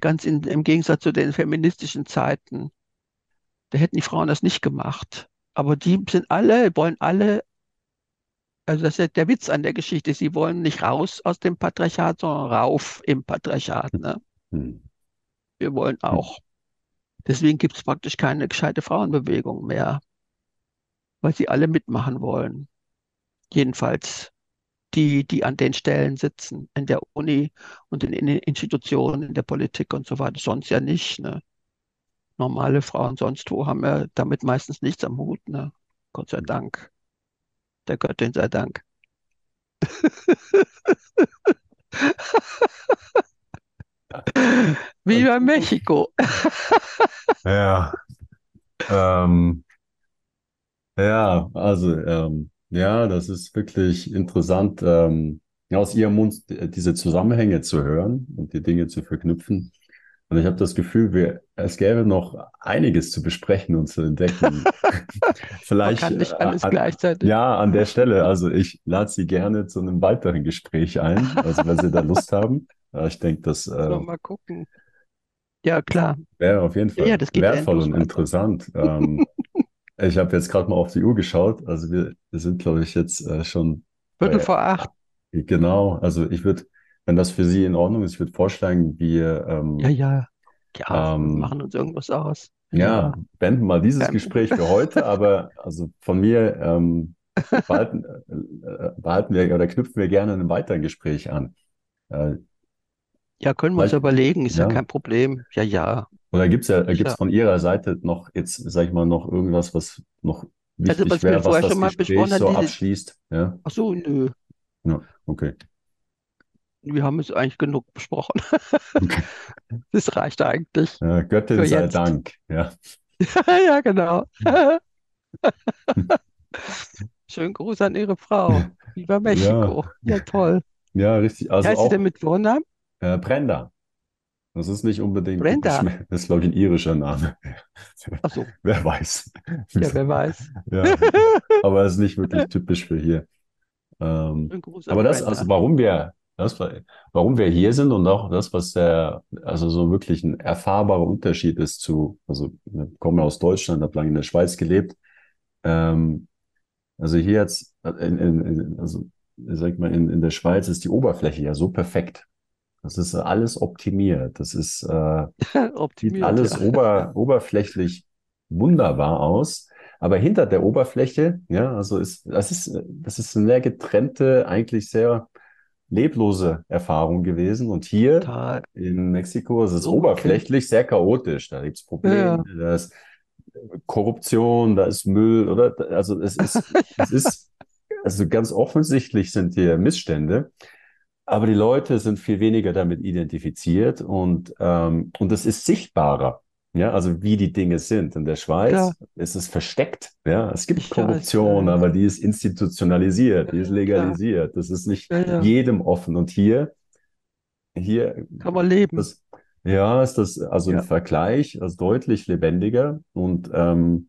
Ganz in, im Gegensatz zu den feministischen Zeiten. Da hätten die Frauen das nicht gemacht. Aber die sind alle, wollen alle, also das ist ja der Witz an der Geschichte, sie wollen nicht raus aus dem Patriarchat, sondern rauf im Patriarchat, ne? hm, Wir wollen auch. Deswegen gibt es praktisch keine gescheite Frauenbewegung mehr, weil sie alle mitmachen wollen. Jedenfalls die, die an den Stellen sitzen, in der Uni und in, in den Institutionen, in der Politik und so weiter. Sonst ja nicht. Ne? Normale Frauen sonst wo haben ja damit meistens nichts am Hut. Ne? Gott sei Dank. Der Göttin sei Dank. Wie bei Mexiko. Ja, ähm, ja, also ähm, ja, das ist wirklich interessant, ähm, aus Ihrem Mund diese Zusammenhänge zu hören und die Dinge zu verknüpfen. Und ich habe das Gefühl, wir, es gäbe noch einiges zu besprechen und zu entdecken. Man Vielleicht, kann nicht alles an, gleichzeitig. ja, an der Stelle, also ich lade Sie gerne zu einem weiteren Gespräch ein, also wenn Sie da Lust haben. Ja, ich denke, das äh, mal gucken. Ja, klar. wäre auf jeden Ja, ja, Fall ja wertvoll und weiter. interessant. Ähm, ich habe jetzt gerade mal auf die Uhr geschaut. Also wir, wir sind, glaube ich, jetzt äh, schon Viertel vor acht. genau. Also ich würde, wenn das für Sie in Ordnung ist, ich würde vorschlagen, wir Ja, ähm, ja. Ja, wir ähm, machen uns irgendwas aus. Ja, ja, ja. beenden mal dieses Problem. Gespräch für heute, aber also von mir ähm, behalten, äh, äh, behalten wir oder knüpfen wir gerne ein weiteres Gespräch an. Äh, Ja, können wir uns vielleicht, überlegen, ist ja ja. kein Problem. Ja, ja, Oder gibt's ja, gibt's sicher. von Ihrer Seite noch jetzt, sag ich mal, noch irgendwas, was noch Also, wichtig was wir wäre, was das schon mal Gespräch so diese, abschließt? Ja, ach so, nö, ja, okay. wir haben es eigentlich genug besprochen. Okay. Das reicht eigentlich Äh, Göttin sei. Dank. Ja. Ja, genau. Schönen Gruß an Ihre Frau. Ja, Mexiko. Ja, toll. ja, richtig. Wie Also heißt sie denn auch mit Vornamen? Äh, Brenda. Das ist nicht unbedingt Brenda. typisch, das ist, glaube ich, ein irischer Name. Ach so, Wer weiß. ja, wer weiß. Ja, aber es ist nicht wirklich typisch für hier. Ähm, aber das, also warum wir, das, warum wir hier sind und auch das, was der, also so wirklich ein erfahrbarer Unterschied ist zu, also wir kommen aus Deutschland, habe lange in der Schweiz gelebt. Ähm, also hier jetzt, in, in, in, also sag mal, in, in der Schweiz ist die Oberfläche ja so perfekt. Das ist alles optimiert. Das ist, äh, sieht Optimiert, alles ja. ober, oberflächlich wunderbar aus. Aber hinter der Oberfläche, ja, also ist, das ist, das ist eine sehr getrennte, eigentlich sehr leblose Erfahrung gewesen. Und hier Total. in Mexiko ist es okay. oberflächlich sehr chaotisch. Da gibt's Probleme, Ja, da ist Korruption, da ist Müll, oder? Also es ist, es ist, also ganz offensichtlich sind hier Missstände. Aber die Leute sind viel weniger damit identifiziert und, ähm, und es ist sichtbarer. Ja, also wie die Dinge sind. In der. Schweiz ist es versteckt. Ja, es gibt Ich weiß, ja, Korruption, ja. aber die ist institutionalisiert, die ist Ja, legalisiert. Das ist nicht Ja, ja. jedem offen. Und hier, hier, Kann man leben. das, ja, ist das also im Ja, Vergleich also deutlich lebendiger und, ähm,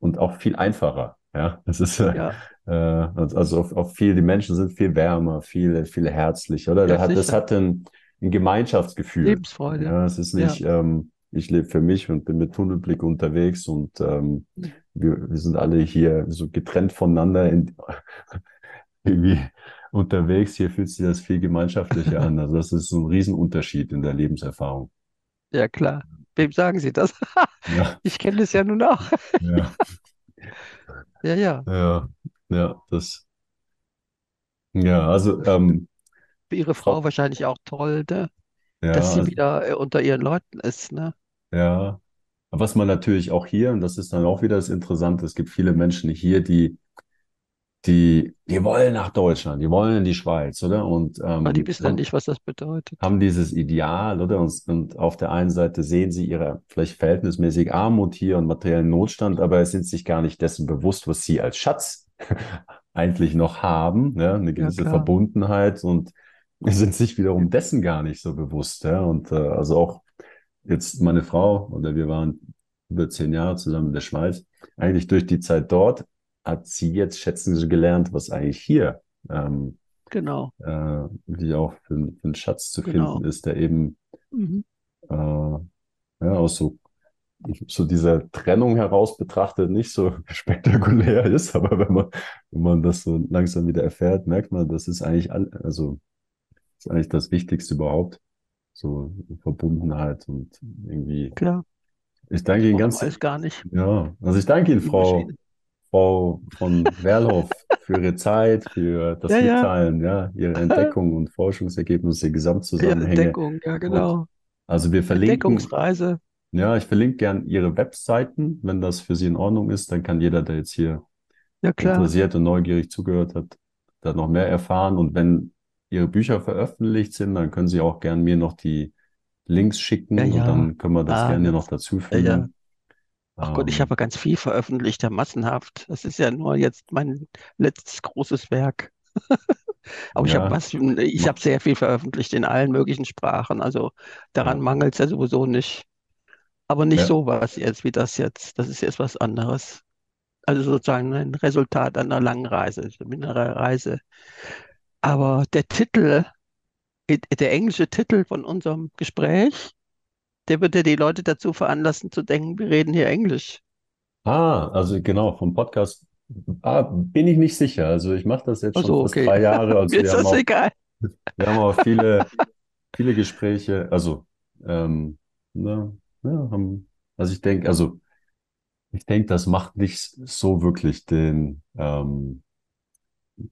und auch viel einfacher. Ja, das ist, äh, ja, äh, also auch, auch viel, die Menschen sind viel wärmer, viel, viel herzlich, oder? ja, hat, das hat ein, ein Gemeinschaftsgefühl. Lebensfreude. Ja, es ist Ja. nicht, ähm, ich lebe für mich und bin mit Tunnelblick unterwegs und ähm, wir, wir sind alle hier so getrennt voneinander in, irgendwie unterwegs. Hier fühlt sich das viel gemeinschaftlicher an. Also das ist so ein Riesenunterschied in der Lebenserfahrung. Ja, klar. Wem sagen Sie das? Ja, Ich kenne das ja nun auch. ja, Ja, ja. ja, ja, das, ja, also, ähm, Für Ihre Frau, Frau wahrscheinlich auch toll, ne? ja, Dass sie also, wieder äh, unter ihren Leuten ist, ne? ja. Was man natürlich auch hier, und das ist dann auch wieder das Interessante, es gibt viele Menschen hier, die die, die wollen nach Deutschland, die wollen in die Schweiz, oder? Und Aber die ähm, wissen ja haben, nicht, was das bedeutet. haben dieses Ideal, oder? Und, und auf der einen Seite sehen sie ihre vielleicht verhältnismäßig Armut hier und materiellen Notstand, aber sind sich gar nicht dessen bewusst, was sie als Schatz eigentlich noch haben, ne? Eine Ja, gewisse klar. Verbundenheit und sind sich wiederum dessen gar nicht so bewusst, ja? Und äh, also auch jetzt meine Frau oder wir waren über zehn Jahre zusammen in der Schweiz. Eigentlich durch die Zeit dort hat sie jetzt schätzen sie gelernt, was eigentlich hier ähm, Genau, äh, wie auch für, für einen Schatz zu finden genau. ist, der eben Mhm. äh, ja, aus so, so dieser Trennung heraus betrachtet nicht so spektakulär ist, aber wenn man, wenn man das so langsam wieder erfährt, merkt man, das ist eigentlich all, also ist eigentlich das Wichtigste überhaupt. So Verbundenheit und irgendwie. Klar. Ich danke Ihnen ganz, alles gar nicht. ja, also ich danke Ihnen, Frau. Frau von Werlhoff, für Ihre Zeit, für das Ja, ja. Mitteilen, ja, Ihre Entdeckungen und Forschungsergebnisse, Ja, Gesamtzusammenhänge. Entdeckung, ja, Und genau. also wir verlinken, Entdeckungsreise. Ja, ich verlinke gern Ihre Webseiten, wenn das für Sie in Ordnung ist, dann kann jeder, der jetzt hier Ja, interessiert und neugierig zugehört hat, da noch mehr erfahren. Und wenn Ihre Bücher veröffentlicht sind, dann können Sie auch gern mir noch die Links Ja, schicken und ja. dann können wir das gerne noch Alles. Ja, ja. dazufügen. Ach Gott, ich habe Ähm, ja ganz viel veröffentlicht, ja, massenhaft. Das ist ja nur jetzt mein letztes großes Werk. Aber ich habe ja, was, ich habe sehr viel veröffentlicht in allen möglichen Sprachen. Also daran ja, mangelt es ja sowieso nicht. Aber nicht ja. sowas jetzt wie das jetzt. Das ist jetzt was anderes. Also sozusagen ein Resultat einer langen Reise, einer Reise. Aber der Titel, der englische Titel von unserem Gespräch, der würde die Leute dazu veranlassen zu denken, wir reden hier Englisch. Ah, also genau, vom Podcast ah, bin ich nicht sicher. Also ich mache das jetzt schon Also fast okay, drei Jahre. Also wir ist haben das auch, egal. wir haben auch viele, viele Gespräche. Also, ähm, ne, ja, haben, also ich denke, also ich denke, das macht nicht so wirklich den, ähm,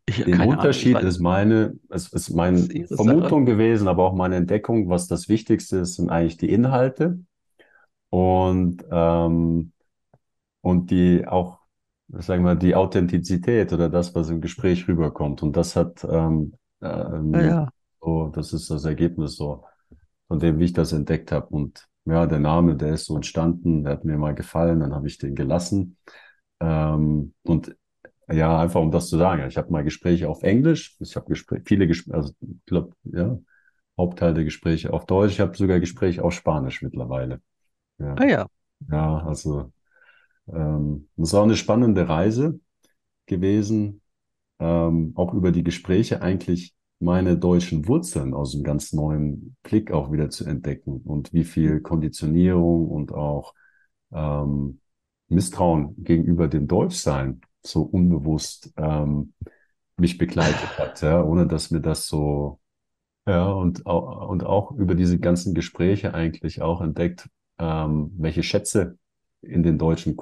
Ich, den Ahnung, Unterschied weiß, ist meine, es ist das ist meine Ihre Sache. Vermutung gewesen, aber auch meine Entdeckung, was das Wichtigste ist, sind eigentlich die Inhalte und, ähm, und die auch, sagen wir, die Authentizität oder das, was im Gespräch rüberkommt. Und das hat, ähm, Ja, ähm, ja, so, das ist das Ergebnis so, von dem, wie ich das entdeckt habe. Und ja, der Name, der ist so entstanden, der hat mir mal gefallen, dann habe ich den gelassen. Ähm, und ja, einfach um das zu sagen, ich habe mal Gespräche auf Englisch, ich habe viele Gespräche, also ich glaube, ja, Hauptteil der Gespräche auf Deutsch, ich habe sogar Gespräche auf Spanisch mittlerweile. Ja, ah, ja, ja, also ähm, das auch eine spannende Reise gewesen, ähm, auch über die Gespräche eigentlich meine deutschen Wurzeln aus einem ganz neuen Blick auch wieder zu entdecken und wie viel Konditionierung und auch ähm, Misstrauen gegenüber dem Deutschsein so unbewusst ähm, mich begleitet hat, ja, ohne dass mir das so, ja, und, au- und auch über diese ganzen Gespräche eigentlich auch entdeckt, ähm, welche Schätze in den deutschen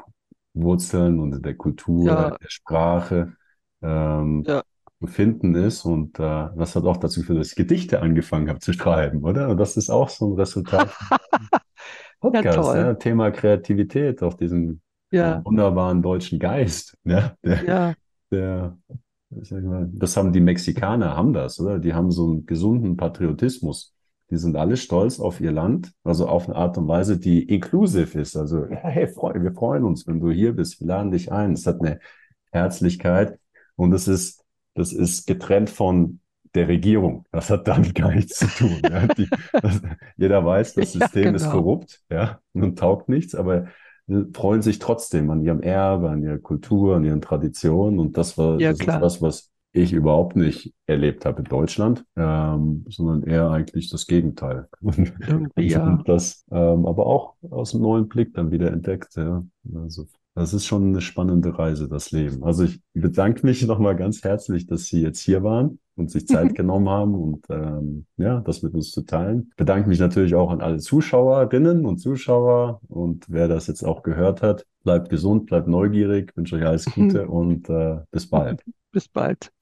Wurzeln und in der Kultur, in ja, der Sprache ähm, ja. Zu finden ist. Und äh, das hat auch dazu geführt, dass ich Gedichte angefangen habe zu schreiben, oder? Und das ist auch so ein Resultat Ja, Podcast, toll. ja, Thema Kreativität, auch diesen äh, Ja, wunderbaren deutschen Geist, ja, der, ja, der, mal, das haben die Mexikaner, haben das, oder? Die haben so einen gesunden Patriotismus. Die sind alle stolz auf ihr Land, also auf eine Art und Weise, die inclusive ist. Also, ja, hey, freu, wir freuen uns, wenn du hier bist. Wir laden dich ein. Es hat eine Herzlichkeit und es ist, das ist getrennt von der Regierung. Das hat damit gar nichts zu tun. Ja. Die, das, jeder weiß, das ja, System ist genau. korrupt, ja, und taugt nichts, aber sie freuen sich trotzdem an ihrem Erbe, an ihrer Kultur, an ihren Traditionen. Und das war, Ja, das ist was, was ich überhaupt nicht erlebt habe in Deutschland, ähm, sondern eher eigentlich das Gegenteil. Und, ja. und das, ähm, aber auch aus einem neuen Blick dann wieder entdeckt. Ja. Also Das ist schon eine spannende Reise, das Leben. Also ich bedanke mich nochmal ganz herzlich, dass Sie jetzt hier waren und sich Zeit genommen haben und ähm, ja, das mit uns zu teilen. Ich bedanke mich natürlich auch an alle Zuschauerinnen und Zuschauer und wer das jetzt auch gehört hat, bleibt gesund, bleibt neugierig, wünsche euch alles Gute und äh, bis bald. Bis bald.